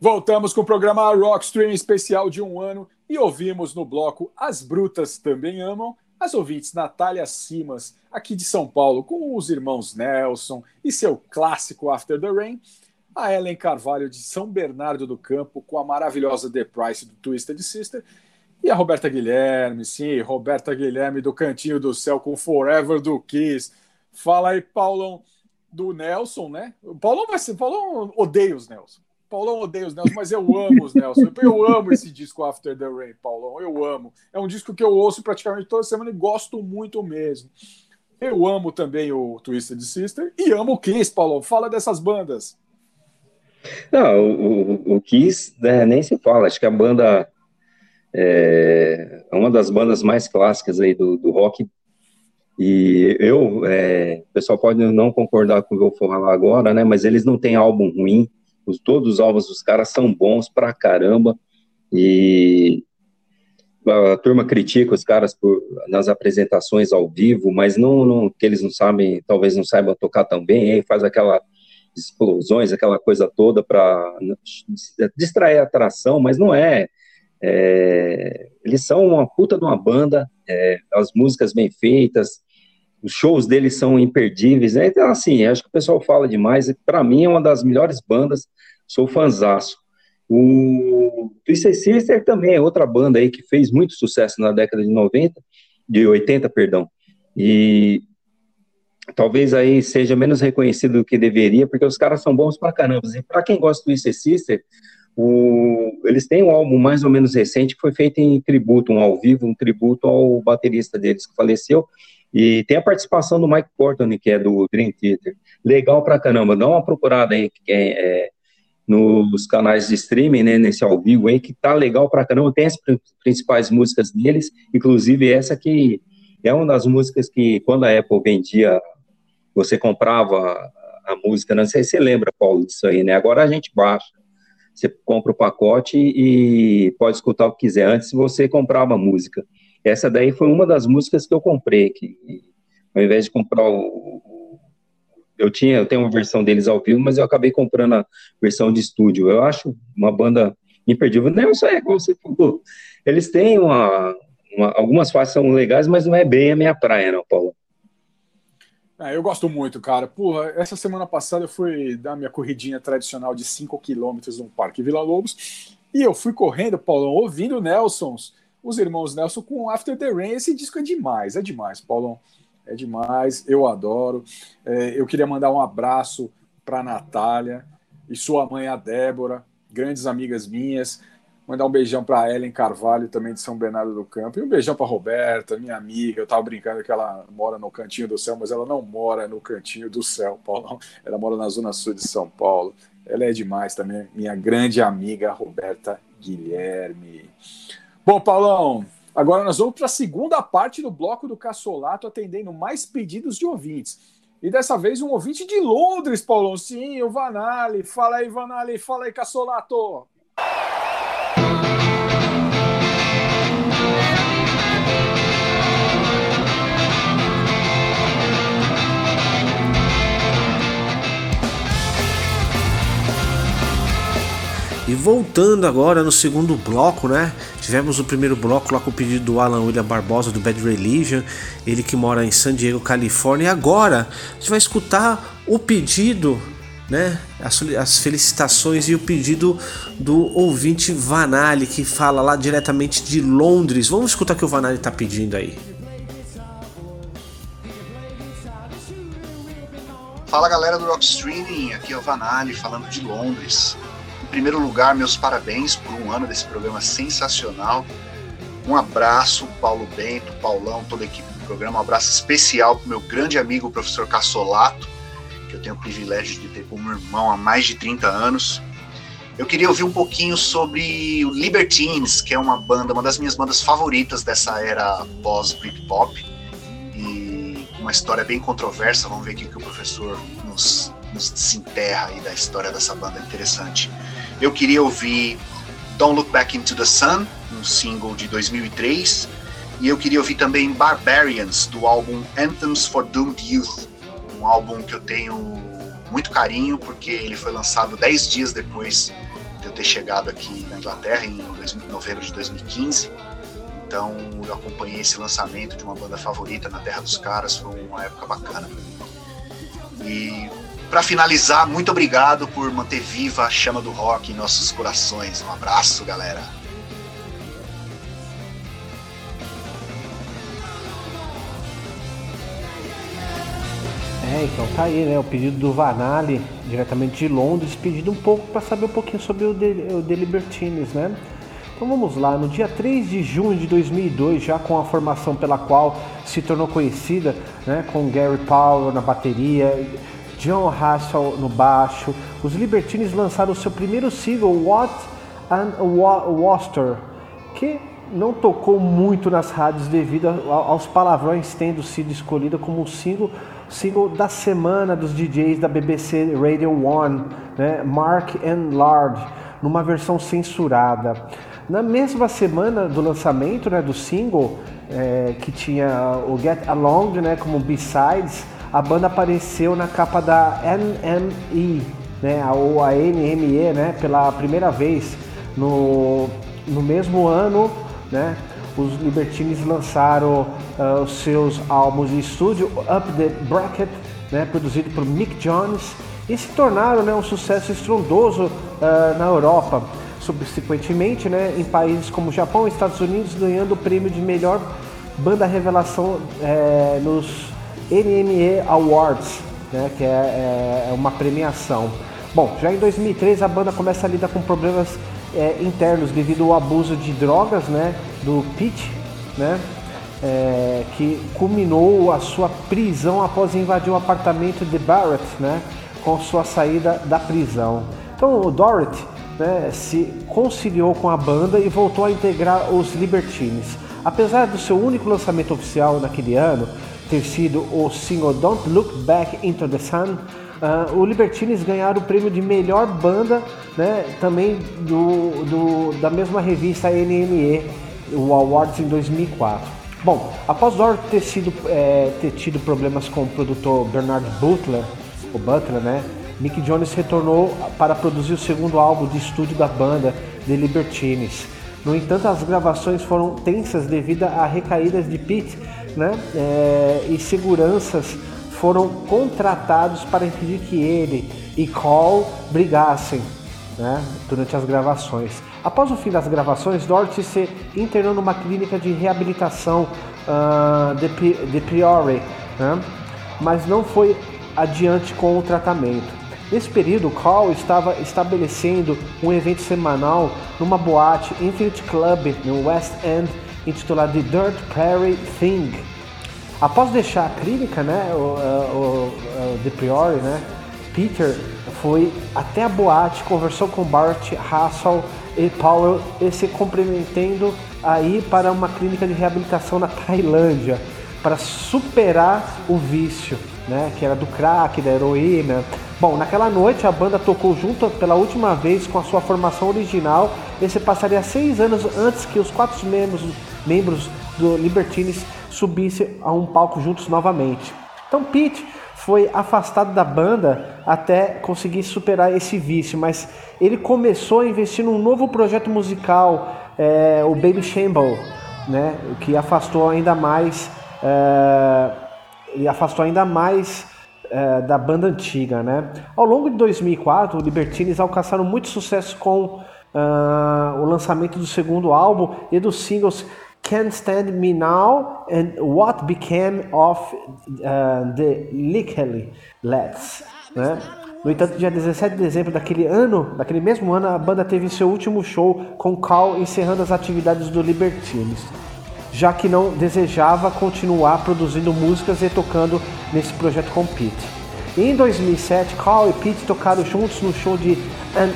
Voltamos com o programa Rockstream especial de um ano e ouvimos no bloco As Brutas Também Amam as ouvintes Natália Simas, aqui de São Paulo, com os irmãos Nelson e seu clássico After the Rain, a Ellen Carvalho de São Bernardo do Campo, com a maravilhosa The Price do Twisted Sister, e a Roberta Guilherme, sim, Roberta Guilherme do Cantinho do Céu com Forever do Kiss. Fala aí, Paulão, do Nelson, né? O Paulão vai ser. Paulão odeia os Nelson. Paulão odeia os Nelson, mas eu amo os Nelson. Eu amo esse disco After the Rain, Paulão. Eu amo. É um disco que eu ouço praticamente toda semana e gosto muito mesmo. Eu amo também o Twisted Sister e amo o Kiss, Paulão. Fala dessas bandas. Não, o, o Kiss né, nem se fala. Acho que a banda é uma das bandas mais clássicas aí do, do rock. E eu, é, o pessoal pode não concordar com o que eu vou falar agora, né? Mas eles não têm álbum ruim. Os, todos os álbuns dos caras são bons pra caramba. E a turma critica os caras por, nas apresentações ao vivo, mas não, não que eles não sabem, talvez não saibam tocar tão bem, aí faz aquela explosões, aquela coisa toda para distrair a atração, mas não é é, eles são uma puta de uma banda, é, as músicas bem feitas, os shows deles são imperdíveis, né? Então, assim, acho que o pessoal fala demais. Para mim, é uma das melhores bandas, sou fanzaço. O Twisted Sister também é outra banda aí que fez muito sucesso na década de 90, de 80, perdão. E talvez aí seja menos reconhecido do que deveria, porque os caras são bons pra caramba. E pra quem gosta do Twisted Sister, o, eles têm um álbum mais ou menos recente que foi feito em tributo, um ao vivo, um tributo ao baterista deles que faleceu. E tem a participação do Mike Portnoy, que é do Dream Theater. Legal pra caramba. Dá uma procurada aí é, é, nos canais de streaming, né, nesse ao vivo aí, que tá legal pra caramba. Tem as principais músicas deles, inclusive essa que é uma das músicas que, quando a Apple vendia, você comprava a música, não sei se você lembra, Paulo, disso aí, né? Agora a gente baixa você compra o pacote e pode escutar o que quiser. Antes você comprava música. Essa daí foi uma das músicas que eu comprei, que ao invés de comprar o, eu tinha, eu tenho uma versão deles ao vivo, mas eu acabei comprando a versão de estúdio. Eu acho uma banda imperdível. Não só é como você falou. Eles têm uma, uma, algumas faixas são legais, mas não é bem a minha praia, não, Paulo. É, eu gosto muito, cara. Porra, essa semana passada eu fui dar minha corridinha tradicional de 5 quilômetros no Parque Vila Lobos e eu fui correndo, Paulão, ouvindo Nelsons, os irmãos Nelson com After the Rain. Esse disco é demais, é demais, Paulão. É demais, eu adoro. É, eu queria mandar um abraço para Natália e sua mãe, a Débora, grandes amigas minhas. Mandar um beijão para Ellen Carvalho, também de São Bernardo do Campo. E um beijão para Roberta, minha amiga. Eu estava brincando que ela mora no cantinho do céu, mas ela não mora no cantinho do céu, Paulo. Ela mora na zona sul de São Paulo. Ela é demais também, minha grande amiga Roberta Guilherme. Bom, Paulão, agora nós vamos para a segunda parte do bloco do Caçolato, atendendo mais pedidos de ouvintes. E dessa vez um ouvinte de Londres, Paulão. Sim, o Vanali. Fala aí, Vanali. Fala aí, Caçolato. E voltando agora no segundo bloco, né? Tivemos o primeiro bloco lá com o pedido do Alan William Barbosa do Bad Religion, ele que mora em San Diego, Califórnia. E agora a gente vai escutar o pedido, né? As, as felicitações e o pedido do ouvinte Vanali, que fala lá diretamente de Londres. Vamos escutar o que o Vanali tá pedindo aí. Fala galera do Rock Streaming, aqui é o Vanali falando de Londres. Primeiro lugar, meus parabéns por um ano desse programa sensacional. Um abraço, Paulo Bento, Paulão, toda a equipe do programa. Um abraço especial para meu grande amigo, o professor Cassolato, que eu tenho o privilégio de ter como irmão há mais de 30 anos. Eu queria ouvir um pouquinho sobre o Libertines, que é uma banda, uma das minhas bandas favoritas dessa era pós-Britpop. E uma história bem controversa. Vamos ver o que o professor nos, nos desenterra aí da história dessa banda interessante. Eu queria ouvir Don't Look Back Into the Sun, um single de 2003, e eu queria ouvir também Barbarians, do álbum Anthems for Doomed Youth, um álbum que eu tenho muito carinho, porque ele foi lançado 10 dias depois de eu ter chegado aqui na Inglaterra, em novembro de 2015. Então eu acompanhei esse lançamento de uma banda favorita na Terra dos Caras, foi uma época bacana. E para finalizar, muito obrigado por manter viva a chama do rock em nossos corações. Um abraço, galera. É, então tá aí, né? O pedido do Vanali, diretamente de Londres, pedindo um pouco para saber um pouquinho sobre o The, o The Libertines, né? Então vamos lá, no dia 3 de junho de 2002, já com a formação pela qual se tornou conhecida, né, com Gary Powell na bateria, John Hassel no baixo, os Libertines lançaram o seu primeiro single, What and Worcester, que não tocou muito nas rádios devido aos palavrões tendo sido escolhida como o single, single da semana dos DJs da BBC Radio 1, né, Mark and Lard, numa versão censurada. Na mesma semana do lançamento né, do single, é, que tinha o Get Along né, como B-Sides, a banda apareceu na capa da NME, né, ou a NME, né, pela primeira vez. No, no mesmo ano, né, os Libertines lançaram uh, os seus álbuns de estúdio Up the Bracket, né, produzido por Mick Jones, e se tornaram né, um sucesso estrondoso uh, na Europa. Subsequentemente né, em países como Japão e Estados Unidos, ganhando o prêmio de melhor banda revelação é, nos NME Awards, né, que é, é, uma premiação. Bom, já em 2003 a banda começa a lidar com problemas é, internos devido ao abuso de drogas né, do Pete, né, é, que culminou a sua prisão após invadir o apartamento de Barrett, né, com sua saída da prisão. Então o Dorothy né, se conciliou com a banda e voltou a integrar os Libertines. Apesar do seu único lançamento oficial naquele ano ter sido o single Don't Look Back into the Sun, uh, o Libertines ganharam o prêmio de melhor banda, né, também do, do, da mesma revista NME, o Awards em 2004. Bom, após Dorothy ter, sido, é, ter tido problemas com o produtor Bernard Butler, o Butler, né, Mick Jones retornou para produzir o segundo álbum de estúdio da banda, The Libertines. No entanto, as gravações foram tensas devido a recaídas de Pete né? É, e seguranças foram contratados para impedir que ele e Cole brigassem né? durante as gravações. Após o fim das gravações, Dorothy se internou numa clínica de reabilitação uh, de, de Priori, né? mas não foi adiante com o tratamento. Nesse período, Carl estava estabelecendo um evento semanal numa boate Infinite Club no West End, intitulado The Dirt Prairie Thing. Após deixar a clínica, né, o, o, o The Priori, né, Peter foi até a boate, conversou com Bart, Hassel e Powell e se comprometendo a ir para uma clínica de reabilitação na Tailândia para superar o vício, né, que era do crack, da heroína. Bom, naquela noite a banda tocou junto pela última vez com a sua formação original. Esse passaria seis anos antes que os quatro membros, membros do Libertines subissem a um palco juntos novamente. Então Pete foi afastado da banda até conseguir superar esse vício, mas ele começou a investir num novo projeto musical, é, o Baby Shamble, né, que afastou ainda mais, é, e afastou ainda mais é, da banda antiga, né? Ao longo de 2004, o Libertines alcançaram muito sucesso com uh, o lançamento do segundo álbum e dos singles Can't Stand Me Now and What Became of uh, the Lickly Lads, né? No entanto, dia 17 de dezembro daquele ano, daquele mesmo ano, a banda teve seu último show com Carl encerrando as atividades do Libertines já que não desejava continuar produzindo músicas e tocando nesse projeto com Pete. Em 2007, Carl e Pete tocaram juntos no show de An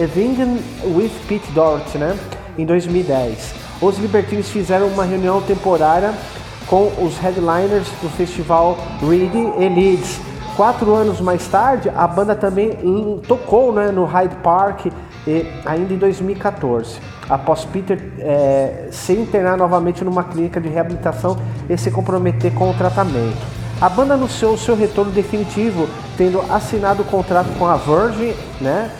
Evening with Pete Doherty, né? Em 2010. Os Libertines fizeram uma reunião temporária com os headliners do festival Reedy e Leeds. Quatro anos mais tarde, a banda também tocou né, no Hyde Park, ainda em 2014 após Peter é, se internar novamente numa clínica de reabilitação e se comprometer com o tratamento. A banda anunciou seu retorno definitivo, tendo assinado o contrato com a Virgin né,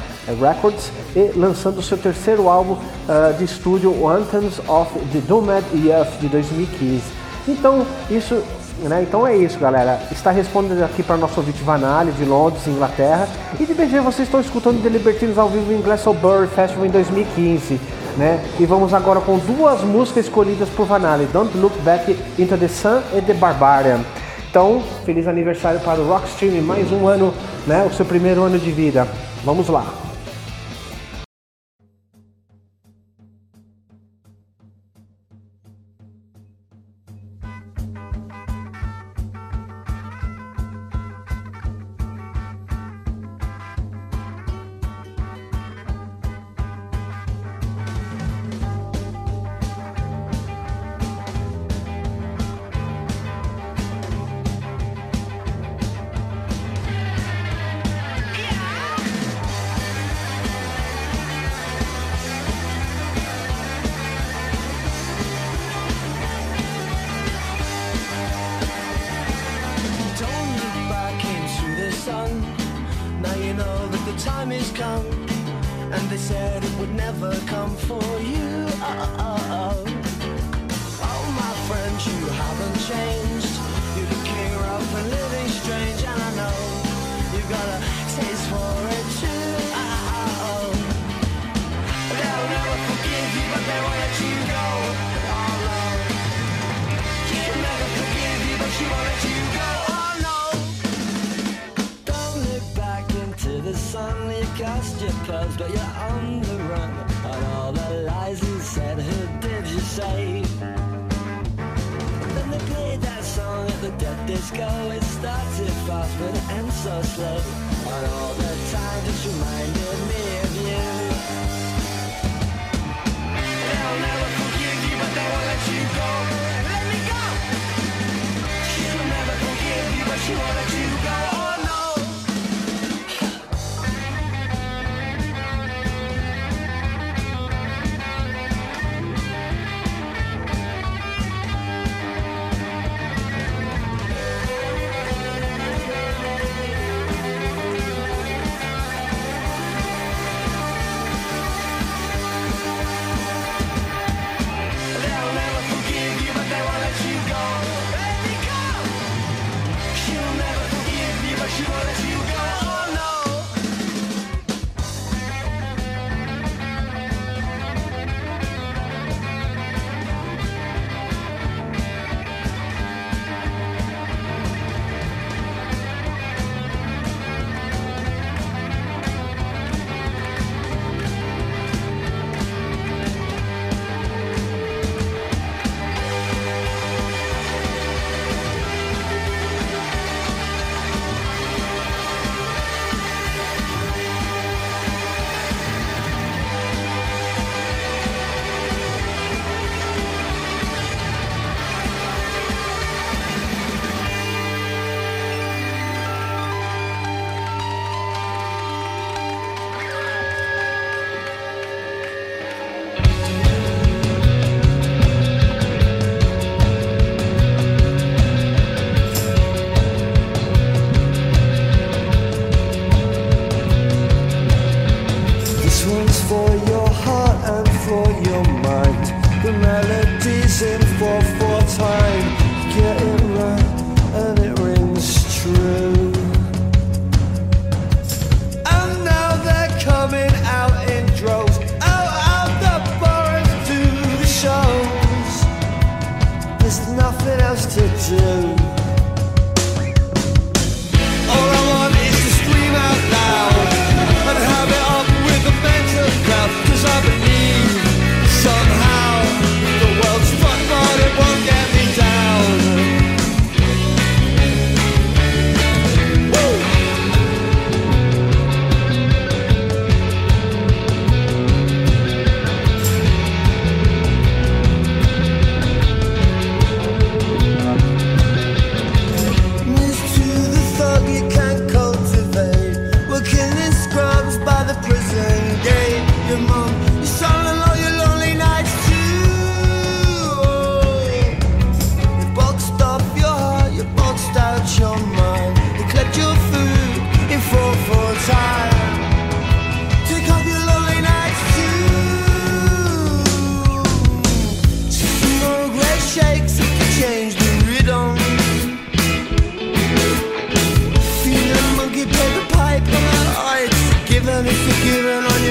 Records e lançando seu terceiro álbum uh, de estúdio, Anthems of the Doomed Youth, de 2015. Então, isso né? Então é isso, galera. Está respondendo aqui para nosso ouvinte Vanali, de Londres, Inglaterra. E de BG, vocês estão escutando The Libertines ao vivo em Glastonbury Festival em 2015. Né? E vamos agora com duas músicas escolhidas por Vanali: Don't Look Back into the Sun e The Barbarian. Então, feliz aniversário para o Rockstream, mais um ano, né? O seu primeiro ano de vida. Vamos lá.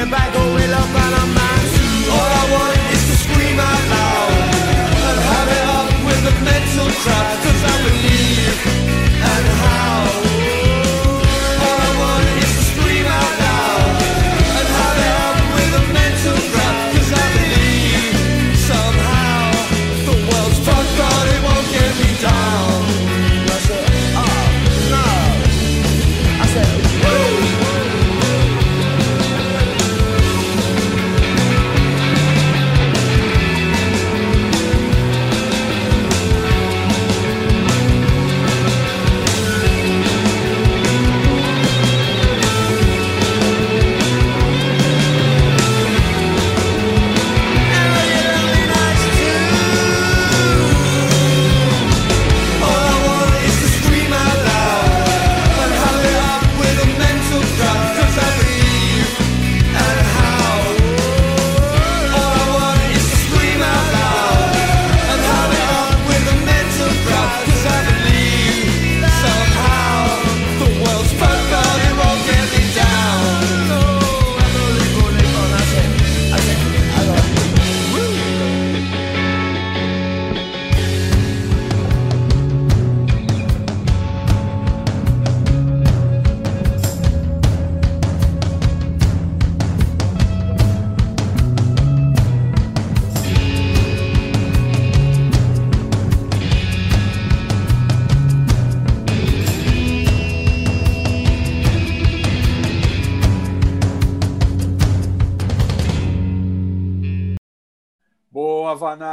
back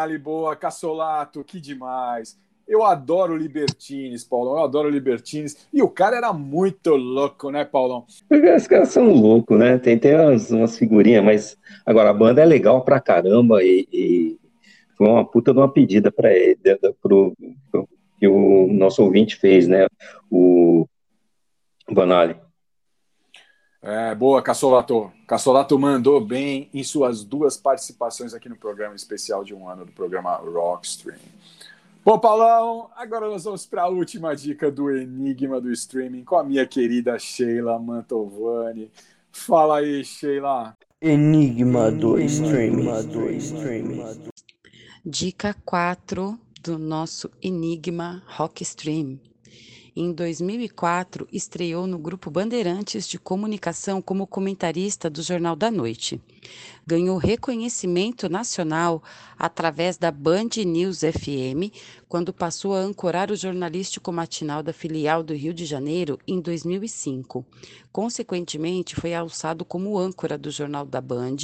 Boa, Vanali, boa. Cassolato, que demais. Eu adoro Libertines, Paulão. Eu adoro Libertines. E o cara era muito louco, né, Paulão? Os caras são loucos, né? Tem, tem umas, umas figurinhas, mas agora a banda é legal pra caramba e, e foi uma puta de uma pedida para ele, pro, pro- que o nosso ouvinte fez, né? O Vanali. É, boa, Cassolato. Cassolato mandou bem em suas duas participações aqui no programa especial de um ano do programa Rockstream. Bom, Paulão, agora nós vamos para a última dica do Enigma do Streaming com a minha querida Sheila Mantovani. Fala aí, Sheila. Enigma do streaming. Dica 4 do nosso Enigma Rock Em 2004, estreou no Grupo Bandeirantes de Comunicação como comentarista do Jornal da Noite. Ganhou reconhecimento nacional através da Band News FM, quando passou a ancorar o jornalístico matinal da filial do Rio de Janeiro em 2005. Consequentemente, foi alçado como âncora do Jornal da Band,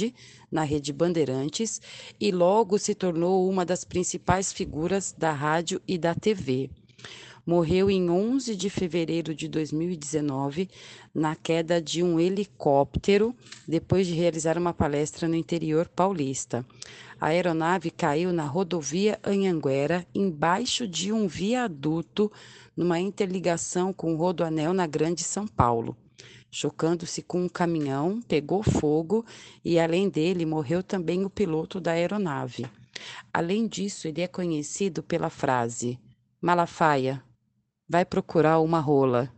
na rede Bandeirantes, e logo se tornou uma das principais figuras da rádio e da TV. Morreu em 11 de fevereiro de 2019 na queda de um helicóptero depois de realizar uma palestra no interior paulista. A aeronave caiu na rodovia Anhanguera, embaixo de um viaduto, numa interligação com o Rodoanel na Grande São Paulo. Chocando-se com um caminhão, pegou fogo e, além dele, morreu também o piloto da aeronave. Além disso, ele é conhecido pela frase: Malafaia, vai procurar uma rola.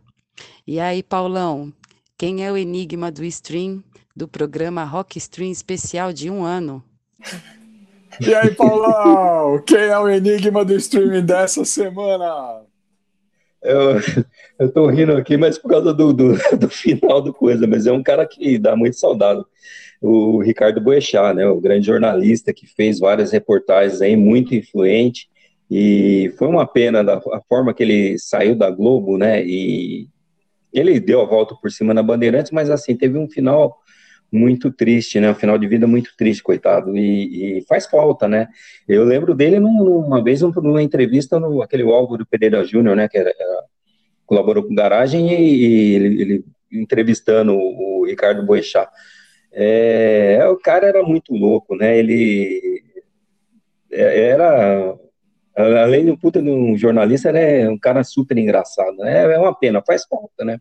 E aí, Paulão, quem é o enigma do stream do programa Rock Stream especial de um ano? E aí, Paulão, quem é o Enigma do Streaming dessa semana? Eu, eu tô rindo aqui, mas por causa do, do, do final do coisa, mas é um cara que dá muito saudade. O Ricardo Boechat, né, o grande jornalista que fez várias reportagens aí, muito influente, e foi uma pena da a forma que ele saiu da Globo, né, e ele deu a volta por cima na Bandeirantes, mas assim, teve um final muito triste, né, um final de vida muito triste, coitado, e, e faz falta, né, eu lembro dele num- numa vez numa entrevista no aquele Álvaro Pereira Júnior, né, que era, era- colaborou com Garagem, e, e ele, ele entrevistando o, o Ricardo Boechat, é, o cara era muito louco, né, ele é- era além de um puta de um jornalista, ele é um cara super engraçado, né? É uma pena, faz falta, né?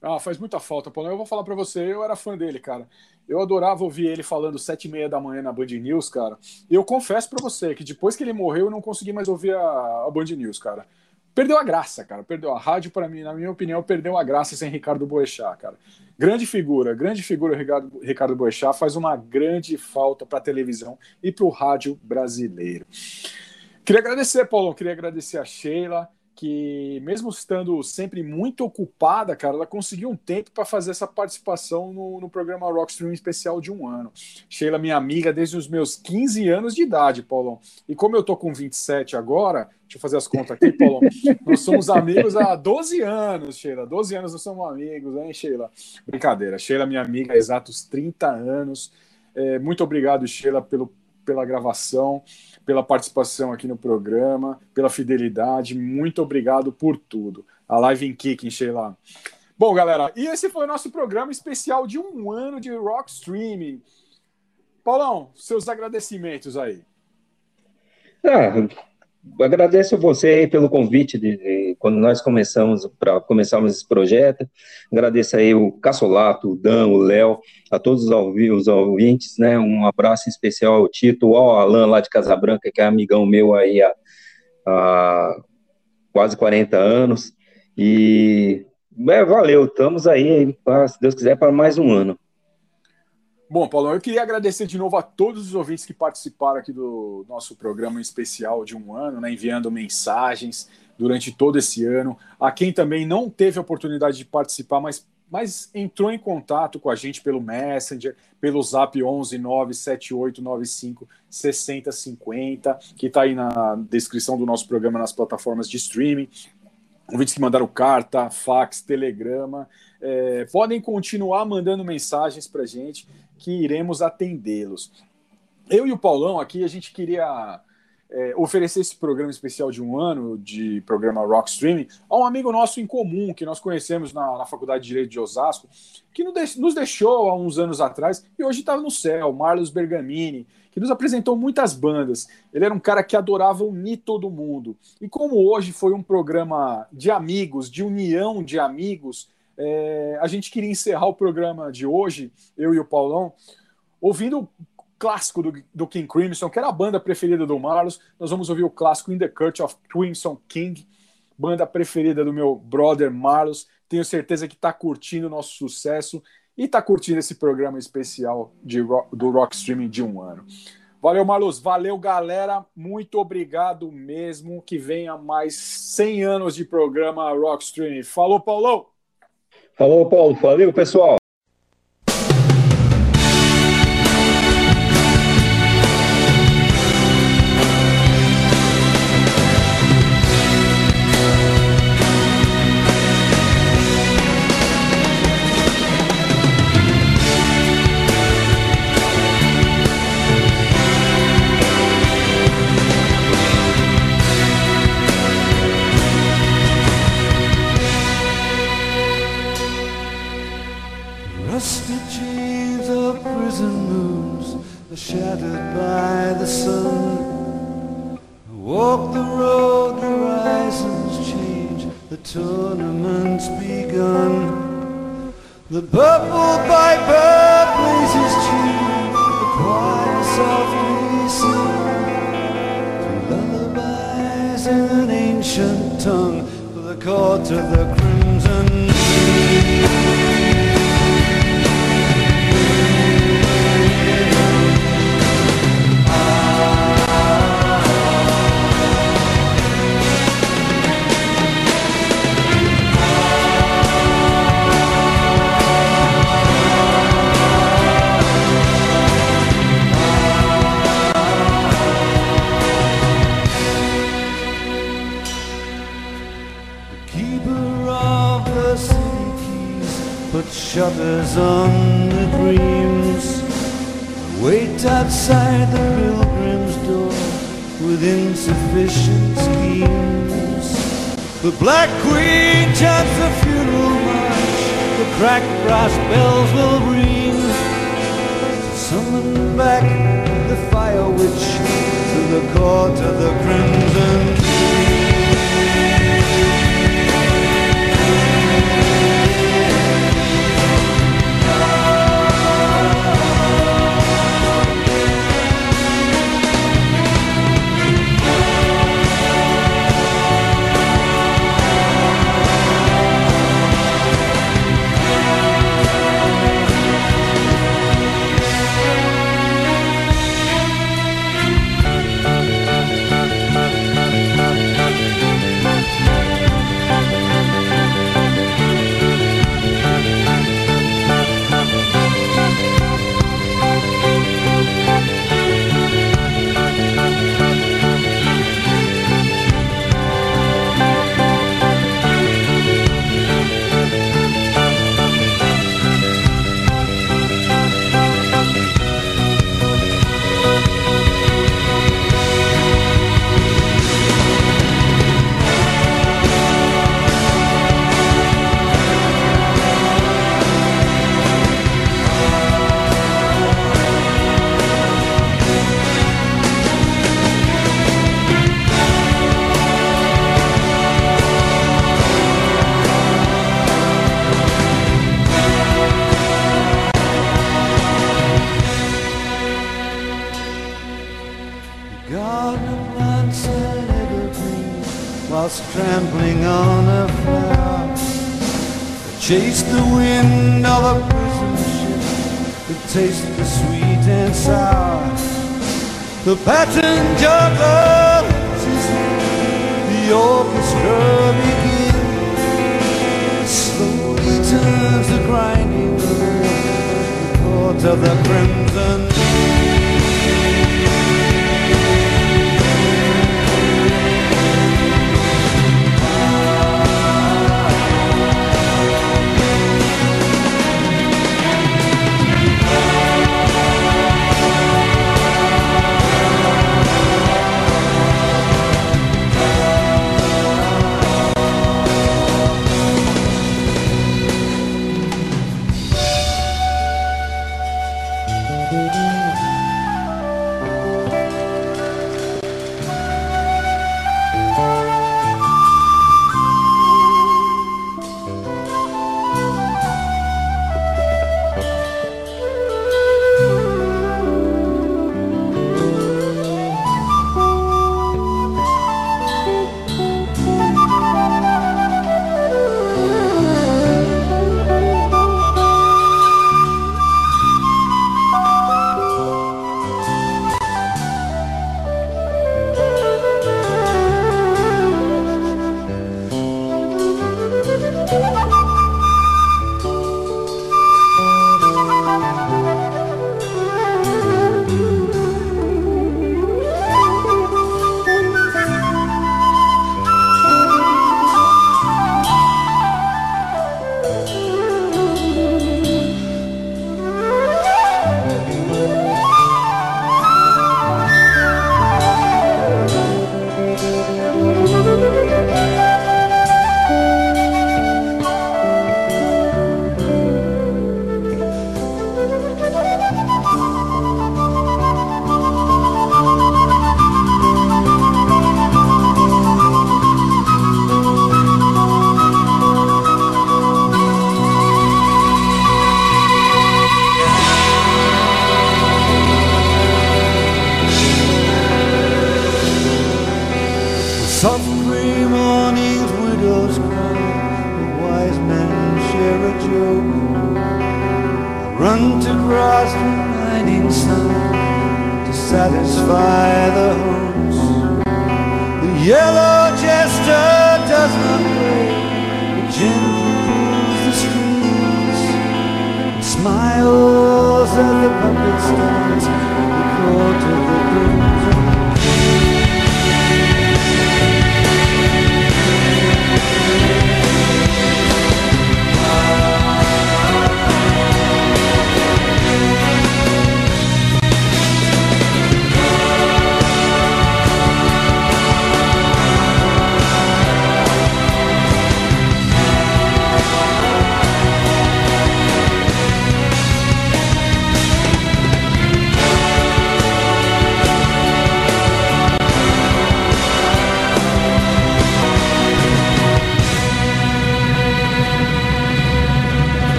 Ah, faz muita falta, Paulão. Eu vou falar pra você, eu era fã dele, cara. Eu adorava ouvir ele falando sete e meia da manhã na Band News, cara. E eu confesso pra você que depois que ele morreu, eu não consegui mais ouvir a, a Band News, cara. Perdeu a graça, cara. Perdeu a rádio, para mim, na minha opinião, perdeu a graça sem Ricardo Boechat, cara. Grande figura, grande figura, Ricardo, Ricardo Boechat faz uma grande falta para televisão e para o rádio brasileiro. Queria agradecer, Paulão, queria agradecer a Sheila, que mesmo estando sempre muito ocupada, cara, ela conseguiu um tempo para fazer essa participação no, no programa Rockstream especial de um ano. Sheila, minha amiga desde os meus 15 anos de idade, Paulão. E como eu tô com 27 agora, deixa eu fazer as contas aqui, Paulão. nós somos amigos há 12 anos, Sheila. 12 anos nós somos amigos, hein, Sheila? Brincadeira. Sheila, minha amiga, há exatos 30 anos. É, muito obrigado, Sheila, pelo, pela gravação pela participação aqui no programa, pela fidelidade. Muito obrigado por tudo. A live em Kicking, Sheila. Bom, galera, e esse foi o nosso programa especial de um ano de Rock Streaming. Paulão, seus agradecimentos aí. Ah, agradeço você aí pelo convite de, de- quando nós começamos para começarmos esse projeto. Agradeço aí o Cassolato, o Dan, o Léo, a todos os, ouvi- os ouvintes, né? Um abraço especial ao Tito, ao Alan lá de Casabranca, que é amigão meu aí há, há quase 40 anos. E é, valeu, estamos aí, pra, se Deus quiser, para mais um ano. Bom, Paulão, eu queria agradecer de novo a todos os ouvintes que participaram aqui do nosso programa especial de um ano, né, enviando mensagens durante todo esse ano. A quem também não teve a oportunidade de participar, mas, mas entrou em contato com a gente pelo Messenger, pelo Zap 11 97895 6050, que está aí na descrição do nosso programa nas plataformas de streaming. Ouvintes que mandaram carta, fax, telegrama, é, podem continuar mandando mensagens para gente que iremos atendê-los. eu e o Paulão aqui, a gente queria é, oferecer esse programa especial de um ano de programa Rock Streaming a um amigo nosso em comum que nós conhecemos na, na Faculdade de Direito de Osasco, que nos deixou há uns anos atrás e hoje está no céu, Marlos Bergamini, que nos apresentou muitas bandas. Ele era um cara que adorava unir todo mundo. E como hoje foi um programa de amigos, de união de amigos, é, a gente queria encerrar o programa de hoje, eu e o Paulão, ouvindo clássico do, do, King Crimson, que era a banda preferida do Marlos. Nós vamos ouvir o clássico In the Court of Crimson King, banda preferida do meu brother Marlos. Tenho certeza que está curtindo o nosso sucesso e está curtindo esse programa especial de do Rock Streaming de um ano. Valeu, Marlos. Valeu, galera. Muito obrigado mesmo. Que venha mais 100 anos de programa Rock Streaming. Falou, Paulão. Falou, Paulo. Valeu, pessoal. That's